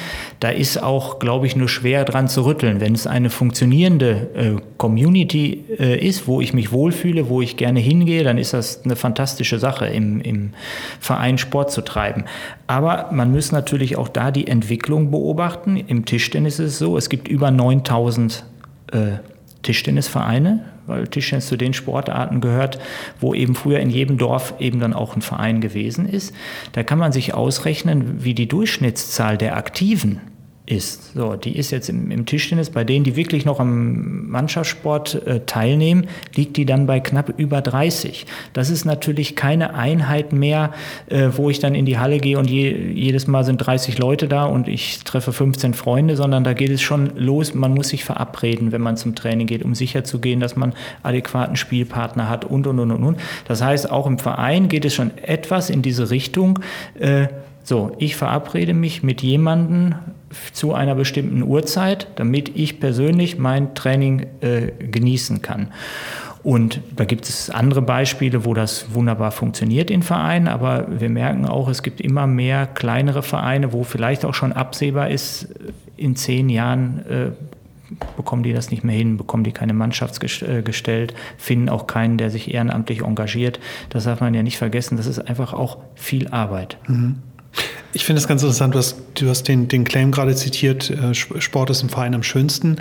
da ist auch, glaube ich, nur schwer dran zu rütteln. Wenn es eine funktionierende äh, Community äh, ist, wo ich mich wohlfühle, wo ich gerne hingehe, dann ist das eine fantastische Sache, im, im Verein Sport zu treiben. Aber man muss natürlich auch da die Entwicklung beobachten. Im Tischtennis ist es so, es gibt über 9000 äh, Tischtennisvereine, weil Tischtennis zu den Sportarten gehört, wo eben früher in jedem Dorf eben dann auch ein Verein gewesen ist. Da kann man sich ausrechnen, wie die Durchschnittszahl der Aktiven ist. So, die ist jetzt im, im, Tischtennis, bei denen, die wirklich noch am Mannschaftssport äh, teilnehmen, liegt die dann bei knapp über 30. Das ist natürlich keine Einheit mehr, äh, wo ich dann in die Halle gehe und je, jedes Mal sind 30 Leute da und ich treffe 15 Freunde, sondern da geht es schon los. Man muss sich verabreden, wenn man zum Training geht, um sicherzugehen, dass man adäquaten Spielpartner hat und, und, und, und, und. Das heißt, auch im Verein geht es schon etwas in diese Richtung. Äh, so, ich verabrede mich mit jemandem, zu einer bestimmten Uhrzeit, damit ich persönlich mein Training äh, genießen kann. Und da gibt es andere Beispiele, wo das wunderbar funktioniert in Vereinen, aber wir merken auch, es gibt immer mehr kleinere Vereine, wo vielleicht auch schon absehbar ist, in zehn Jahren äh, bekommen die das nicht mehr hin, bekommen die keine Mannschaft äh, gestellt, finden auch keinen, der sich ehrenamtlich engagiert. Das darf man ja nicht vergessen, das ist einfach auch viel Arbeit. Mhm. Ich finde es ganz interessant, du hast, du hast den, den Claim gerade zitiert, äh, Sport ist im Verein am schönsten.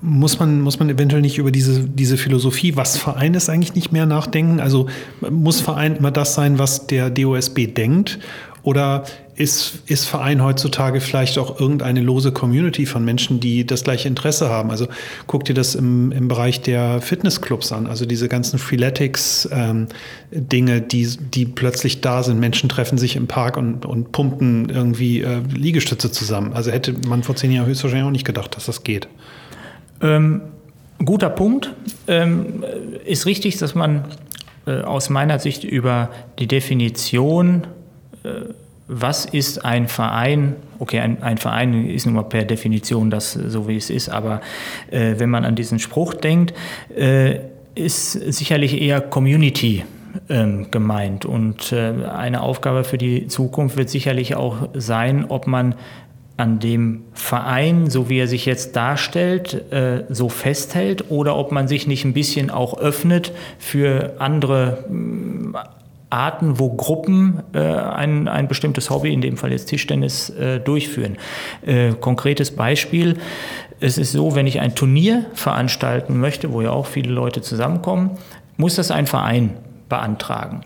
Muss man, muss man eventuell nicht über diese, diese Philosophie, was Verein ist, eigentlich nicht mehr nachdenken? Also muss Verein immer das sein, was der DOSB denkt? Oder ist, ist Verein heutzutage vielleicht auch irgendeine lose Community von Menschen, die das gleiche Interesse haben? Also guck dir das im, im Bereich der Fitnessclubs an, also diese ganzen Freeletics-Dinge, ähm, die, die plötzlich da sind. Menschen treffen sich im Park und, und pumpen irgendwie äh, Liegestütze zusammen. Also hätte man vor zehn Jahren höchstwahrscheinlich auch nicht gedacht, dass das geht. Ähm, guter Punkt. Ähm, ist richtig, dass man äh, aus meiner Sicht über die Definition was ist ein Verein? Okay, ein, ein, Verein ist nun mal per Definition das so, wie es ist, aber äh, wenn man an diesen Spruch denkt, äh, ist sicherlich eher Community ähm, gemeint. Und äh, eine Aufgabe für die Zukunft wird sicherlich auch sein, ob man an dem Verein, so wie er sich jetzt darstellt, äh, so festhält oder ob man sich nicht ein bisschen auch öffnet für andere Arten, wo Gruppen äh, ein, ein bestimmtes Hobby, in dem Fall jetzt Tischtennis, äh, durchführen. Äh, konkretes Beispiel, es ist so, wenn ich ein Turnier veranstalten möchte, wo ja auch viele Leute zusammenkommen, muss das ein Verein beantragen.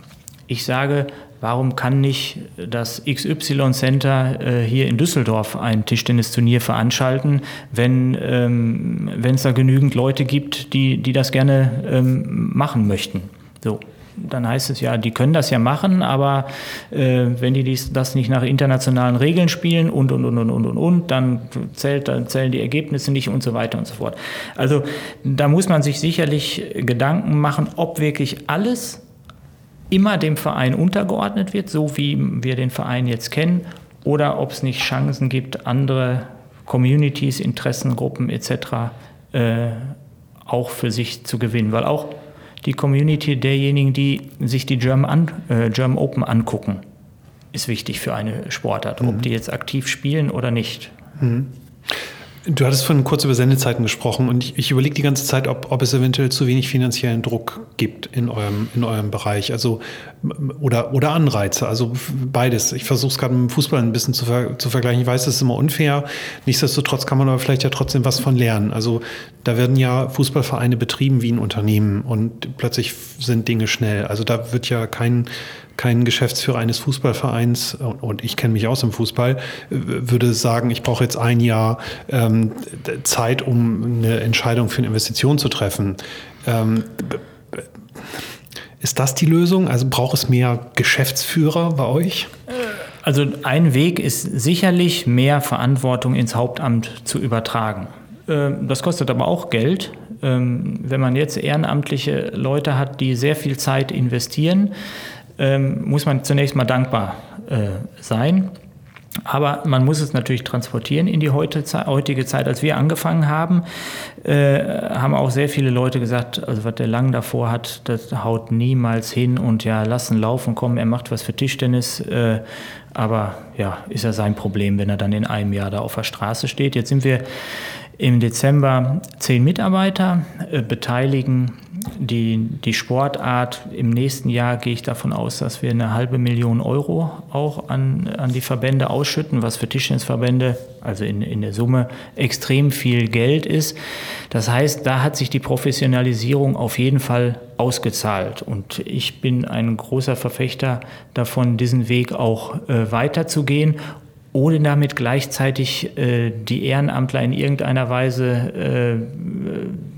Ich sage, warum kann nicht das XY Center äh, hier in Düsseldorf ein Tischtennisturnier veranstalten, wenn ähm, es da genügend Leute gibt, die, die das gerne ähm, machen möchten? So dann heißt es ja, die können das ja machen, aber äh, wenn die dies, das nicht nach internationalen Regeln spielen und, und, und, und, und, und, und, dann, zählt, dann zählen die Ergebnisse nicht und so weiter und so fort. Also da muss man sich sicherlich Gedanken machen, ob wirklich alles immer dem Verein untergeordnet wird, so wie wir den Verein jetzt kennen, oder ob es nicht Chancen gibt, andere Communities, Interessengruppen etc. Äh, auch für sich zu gewinnen. Weil auch die Community derjenigen, die sich die German, an, äh, German Open angucken, ist wichtig für eine Sportart, mhm. ob die jetzt aktiv spielen oder nicht. Mhm. Du hattest vorhin kurz über Sendezeiten gesprochen und ich, ich überlege die ganze Zeit, ob, ob es eventuell zu wenig finanziellen Druck gibt in eurem, in eurem Bereich. Also oder, oder Anreize, also beides. Ich versuche es gerade mit dem Fußball ein bisschen zu, ver, zu vergleichen. Ich weiß, das ist immer unfair. Nichtsdestotrotz kann man aber vielleicht ja trotzdem was von lernen. Also da werden ja Fußballvereine betrieben wie ein Unternehmen und plötzlich sind Dinge schnell. Also da wird ja kein kein Geschäftsführer eines Fußballvereins, und ich kenne mich aus im Fußball, würde sagen, ich brauche jetzt ein Jahr ähm, Zeit, um eine Entscheidung für eine Investition zu treffen. Ähm, ist das die Lösung? Also braucht es mehr Geschäftsführer bei euch? Also ein Weg ist sicherlich, mehr Verantwortung ins Hauptamt zu übertragen. Ähm, das kostet aber auch Geld. Ähm, wenn man jetzt ehrenamtliche Leute hat, die sehr viel Zeit investieren, ähm, muss man zunächst mal dankbar äh, sein. Aber man muss es natürlich transportieren in die heutige Zeit. Als wir angefangen haben, äh, haben auch sehr viele Leute gesagt, also was der Lang davor hat, das haut niemals hin und ja, lassen laufen kommen, er macht was für Tischtennis. Äh, aber ja, ist ja sein Problem, wenn er dann in einem Jahr da auf der Straße steht. Jetzt sind wir im Dezember zehn Mitarbeiter, äh, beteiligen die, die Sportart im nächsten Jahr gehe ich davon aus, dass wir eine halbe Million Euro auch an, an die Verbände ausschütten, was für Tischtennisverbände, also in, in der Summe, extrem viel Geld ist. Das heißt, da hat sich die Professionalisierung auf jeden Fall ausgezahlt. Und ich bin ein großer Verfechter davon, diesen Weg auch äh, weiterzugehen ohne damit gleichzeitig äh, die Ehrenamtler in irgendeiner Weise äh,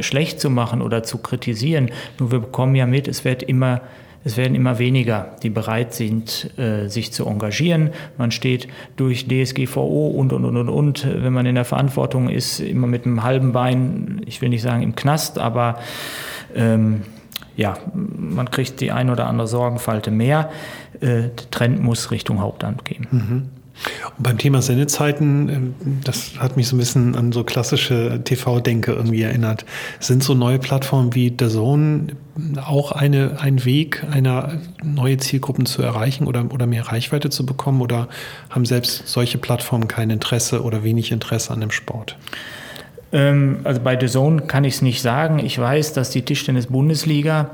schlecht zu machen oder zu kritisieren. Nur wir bekommen ja mit, es wird immer es werden immer weniger, die bereit sind, äh, sich zu engagieren. Man steht durch DSGVO und, und, und, und, und, wenn man in der Verantwortung ist, immer mit einem halben Bein, ich will nicht sagen im Knast, aber ähm, ja, man kriegt die ein oder andere Sorgenfalte mehr. Äh, der Trend muss Richtung Hauptamt gehen. Mhm. Und beim Thema Sendezeiten, äh, das hat mich so ein bisschen an so klassische TV-Denke irgendwie erinnert. Sind so neue Plattformen wie The Zone auch eine, ein Weg, eine neue Zielgruppen zu erreichen oder, oder mehr Reichweite zu bekommen? Oder haben selbst solche Plattformen kein Interesse oder wenig Interesse an dem Sport? Ähm, also bei The Zone kann ich es nicht sagen. Ich weiß, dass die Tischtennis-Bundesliga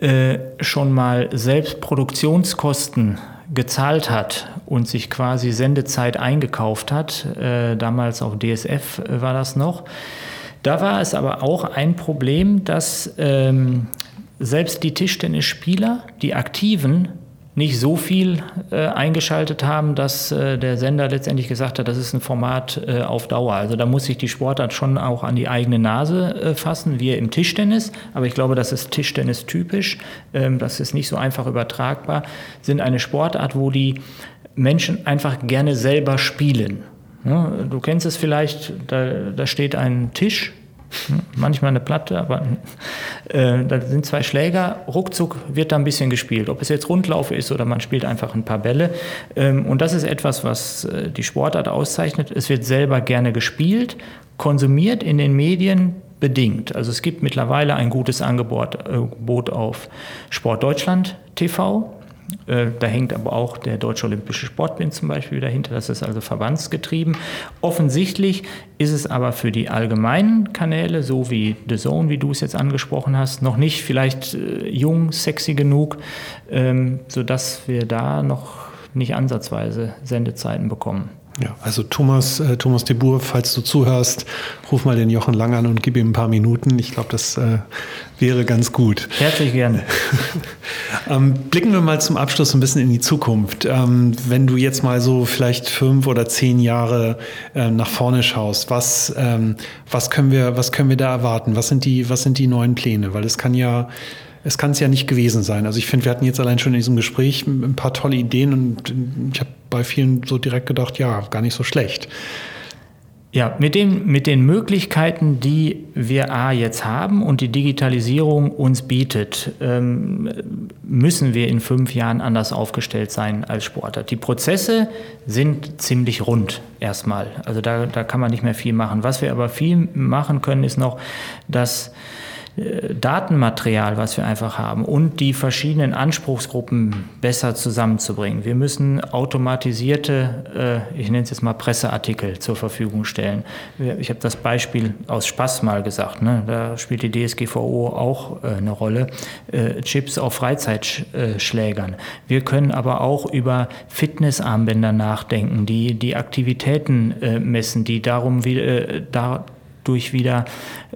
äh, schon mal selbst Produktionskosten gezahlt hat und sich quasi Sendezeit eingekauft hat. Äh, damals auf DSF äh, war das noch. Da war es aber auch ein Problem, dass ähm, selbst die Tischtennisspieler, die Aktiven, nicht so viel äh, eingeschaltet haben, dass äh, der Sender letztendlich gesagt hat, das ist ein Format äh, auf Dauer. Also da muss sich die Sportart schon auch an die eigene Nase äh, fassen, wie im Tischtennis. Aber ich glaube, das ist Tischtennis typisch. Ähm, das ist nicht so einfach übertragbar. Sind eine Sportart, wo die Menschen einfach gerne selber spielen. Du kennst es vielleicht, da, da steht ein Tisch manchmal eine Platte, aber äh, da sind zwei Schläger, ruckzuck wird da ein bisschen gespielt. Ob es jetzt Rundlauf ist oder man spielt einfach ein paar Bälle. Ähm, und das ist etwas, was äh, die Sportart auszeichnet. Es wird selber gerne gespielt, konsumiert in den Medien bedingt. Also es gibt mittlerweile ein gutes Angebot äh, auf Sport Deutschland TV. Äh, da hängt aber auch der Deutsche Olympische Sportbund zum Beispiel dahinter. Das ist also verbandsgetrieben. Offensichtlich ist es aber für die allgemeinen Kanäle, so wie The Zone, wie du es jetzt angesprochen hast, noch nicht vielleicht äh, jung, sexy genug, ähm, sodass wir da noch nicht ansatzweise Sendezeiten bekommen. Ja, also Thomas, äh, Thomas de Boer, falls du zuhörst, ruf mal den Jochen Lang an und gib ihm ein paar Minuten. Ich glaube, das äh, wäre ganz gut. Herzlich gerne. ähm, blicken wir mal zum Abschluss ein bisschen in die Zukunft. Ähm, wenn du jetzt mal so vielleicht fünf oder zehn Jahre äh, nach vorne schaust, was, ähm, was, können wir, was können wir da erwarten? Was sind die, was sind die neuen Pläne? Weil es kann ja es kann es ja nicht gewesen sein. Also ich finde, wir hatten jetzt allein schon in diesem Gespräch ein paar tolle Ideen und ich habe bei vielen so direkt gedacht, ja, gar nicht so schlecht. Ja, mit, dem, mit den Möglichkeiten, die wir A jetzt haben und die Digitalisierung uns bietet, ähm, müssen wir in fünf Jahren anders aufgestellt sein als Sportler. Die Prozesse sind ziemlich rund erstmal. Also da, da kann man nicht mehr viel machen. Was wir aber viel machen können, ist noch, dass Datenmaterial, was wir einfach haben und die verschiedenen Anspruchsgruppen besser zusammenzubringen. Wir müssen automatisierte, äh, ich nenne es jetzt mal Presseartikel zur Verfügung stellen. Ich habe das Beispiel aus Spaß mal gesagt, ne? da spielt die DSGVO auch äh, eine Rolle. Chips auf Freizeitschlägern. Wir können aber auch über Fitnessarmbänder nachdenken, die die Aktivitäten messen, die darum wie, da, durch wieder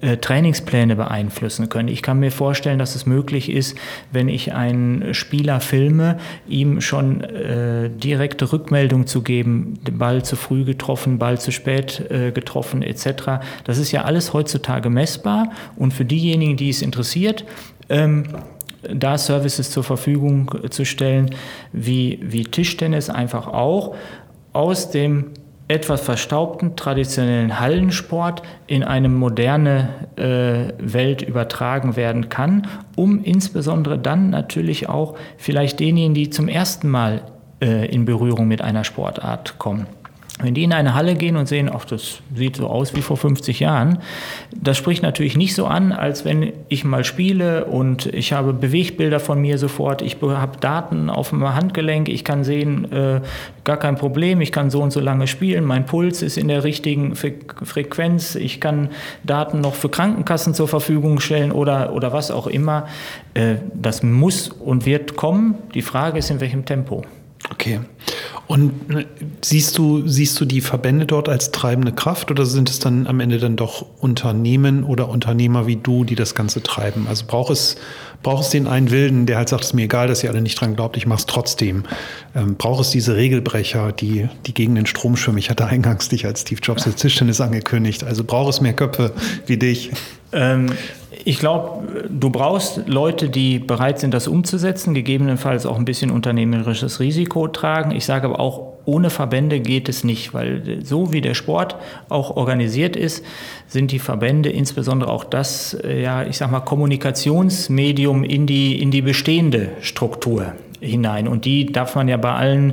äh, Trainingspläne beeinflussen können. Ich kann mir vorstellen, dass es möglich ist, wenn ich einen Spieler filme, ihm schon äh, direkte Rückmeldung zu geben, Ball zu früh getroffen, Ball zu spät äh, getroffen etc. Das ist ja alles heutzutage messbar und für diejenigen, die es interessiert, ähm, da Services zur Verfügung zu stellen, wie, wie Tischtennis einfach auch aus dem etwas verstaubten traditionellen Hallensport in eine moderne äh, Welt übertragen werden kann, um insbesondere dann natürlich auch vielleicht denjenigen, die zum ersten Mal äh, in Berührung mit einer Sportart kommen, Wenn die in eine Halle gehen und sehen, ach, das sieht so aus wie vor 50 Jahren, das spricht natürlich nicht so an, als wenn ich mal spiele und ich habe Bewegbilder von mir sofort, ich habe Daten auf dem Handgelenk, ich kann sehen, äh, gar kein Problem, ich kann so und so lange spielen, mein Puls ist in der richtigen Frequenz, ich kann Daten noch für Krankenkassen zur Verfügung stellen oder, oder was auch immer. Äh, das muss und wird kommen. Die Frage ist, in welchem Tempo. Okay. Und ne, siehst du, siehst du die Verbände dort als treibende Kraft oder sind es dann am Ende dann doch Unternehmen oder Unternehmer wie du, die das Ganze treiben? Also braucht es, braucht es den einen Wilden, der halt sagt, es ist mir egal, dass ihr alle nicht dran glaubt, ich mache es trotzdem. Ähm, braucht es diese Regelbrecher, die, die gegen den Strom schwimmen? Ich hatte eingangs dich als Steve Jobs als Tischtennis angekündigt. Also braucht es mehr Köpfe wie dich? Ähm, ich glaube, du brauchst Leute, die bereit sind, das umzusetzen, gegebenenfalls auch ein bisschen unternehmerisches Risiko tragen. Ich sage aber auch, ohne Verbände geht es nicht, weil so wie der Sport auch organisiert ist, sind die Verbände insbesondere auch das, äh, ja, ich sag mal, Kommunikationsmedium in die, in die bestehende Struktur hinein. Und die darf man ja bei allen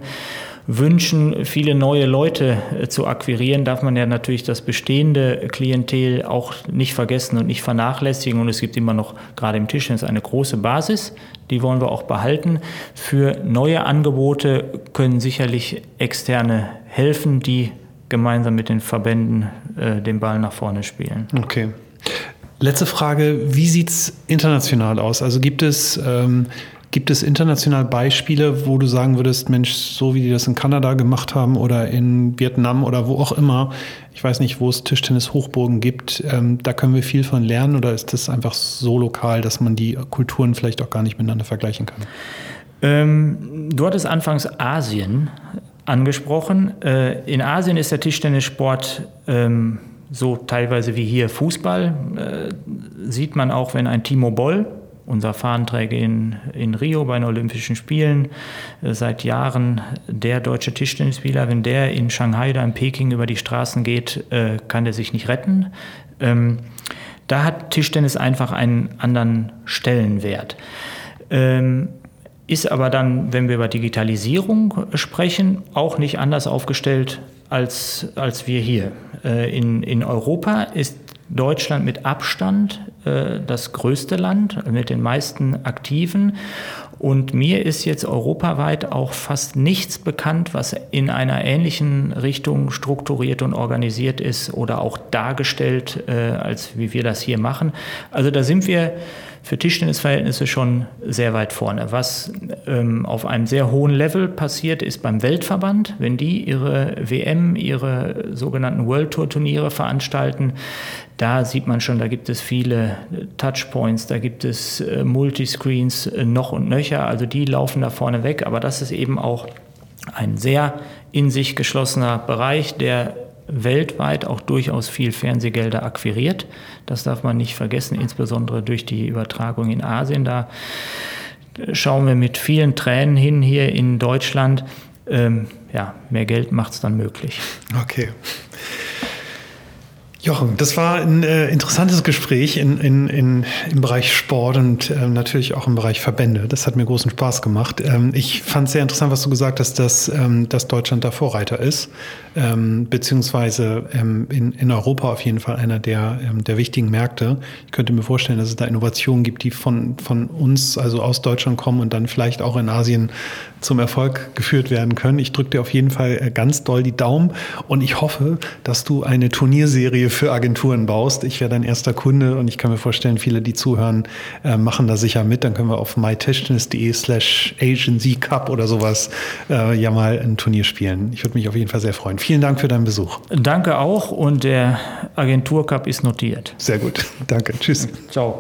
wünschen, viele neue Leute äh, zu akquirieren, darf man ja natürlich das bestehende Klientel auch nicht vergessen und nicht vernachlässigen. Und es gibt immer noch gerade im Tischtennis eine große Basis, die wollen wir auch behalten. Für neue Angebote können sicherlich externe helfen, die gemeinsam mit den Verbänden äh, den Ball nach vorne spielen. Okay. Letzte Frage, wie sieht es international aus? Also gibt es ähm, Gibt es international Beispiele, wo du sagen würdest, Mensch, so wie die das in Kanada gemacht haben oder in Vietnam oder wo auch immer, ich weiß nicht, wo es Tischtennis-Hochburgen gibt, ähm, da können wir viel von lernen oder ist das einfach so lokal, dass man die Kulturen vielleicht auch gar nicht miteinander vergleichen kann? Ähm, du hattest anfangs Asien angesprochen. Äh, in Asien ist der Tischtennissport ähm, so teilweise wie hier Fußball. Äh, sieht man auch, wenn ein Timo Boll unser Fahnenträger in, in Rio bei den Olympischen Spielen, äh, seit Jahren der deutsche Tischtennisspieler. Wenn der in Shanghai oder in Peking über die Straßen geht, äh, kann der sich nicht retten. Ähm, da hat Tischtennis einfach einen anderen Stellenwert. Ähm, ist aber dann, wenn wir über Digitalisierung sprechen, auch nicht anders aufgestellt als, als wir hier. Äh, in, in Europa ist Deutschland mit Abstand äh, das größte Land mit den meisten Aktiven. Und mir ist jetzt europaweit auch fast nichts bekannt, was in einer ähnlichen Richtung strukturiert und organisiert ist oder auch dargestellt, äh, als wie wir das hier machen. Also da sind wir für Tischtennisverhältnisse schon sehr weit vorne. Was ähm, auf einem sehr hohen Level passiert, ist beim Weltverband. Wenn die ihre WM, ihre sogenannten World Tour Turniere veranstalten, da sieht man schon, da gibt es viele Touchpoints, da gibt es äh, Multiscreens äh, noch und nöcher. Also die laufen da vorne weg. Aber das ist eben auch ein sehr in sich geschlossener Bereich, der weltweit auch durchaus viel Fernsehgelder akquiriert. Das darf man nicht vergessen, insbesondere durch die Übertragung in Asien. Da schauen wir mit vielen Tränen hin hier in Deutschland. Ähm, ja, mehr Geld macht es dann möglich. Okay. Jochen, das war ein äh, interessantes Gespräch in, in, in, im Bereich Sport und äh, natürlich auch im Bereich Verbände. Das hat mir großen Spaß gemacht. Ähm, ich fand es sehr interessant, was du gesagt hast, dass, ähm, dass Deutschland da Vorreiter ist, ähm, beziehungsweise ähm, in, in Europa auf jeden Fall einer der, ähm, der wichtigen Märkte. Ich könnte mir vorstellen, dass es da Innovationen gibt, die von, von uns, also aus Deutschland kommen und dann vielleicht auch in Asien zum Erfolg geführt werden können. Ich drücke dir auf jeden Fall äh, ganz doll die Daumen und ich hoffe, dass du eine Turnierserie für Agenturen baust. Ich wäre dein erster Kunde und ich kann mir vorstellen, viele, die zuhören, äh, machen da sicher mit. Dann können wir auf mytischtennis.de slash Agency Cup oder sowas äh, ja mal ein Turnier spielen. Ich würde mich auf jeden Fall sehr freuen. Vielen Dank für deinen Besuch. Danke auch und der Agentur Cup ist notiert. Sehr gut. Danke. Tschüss. Ciao.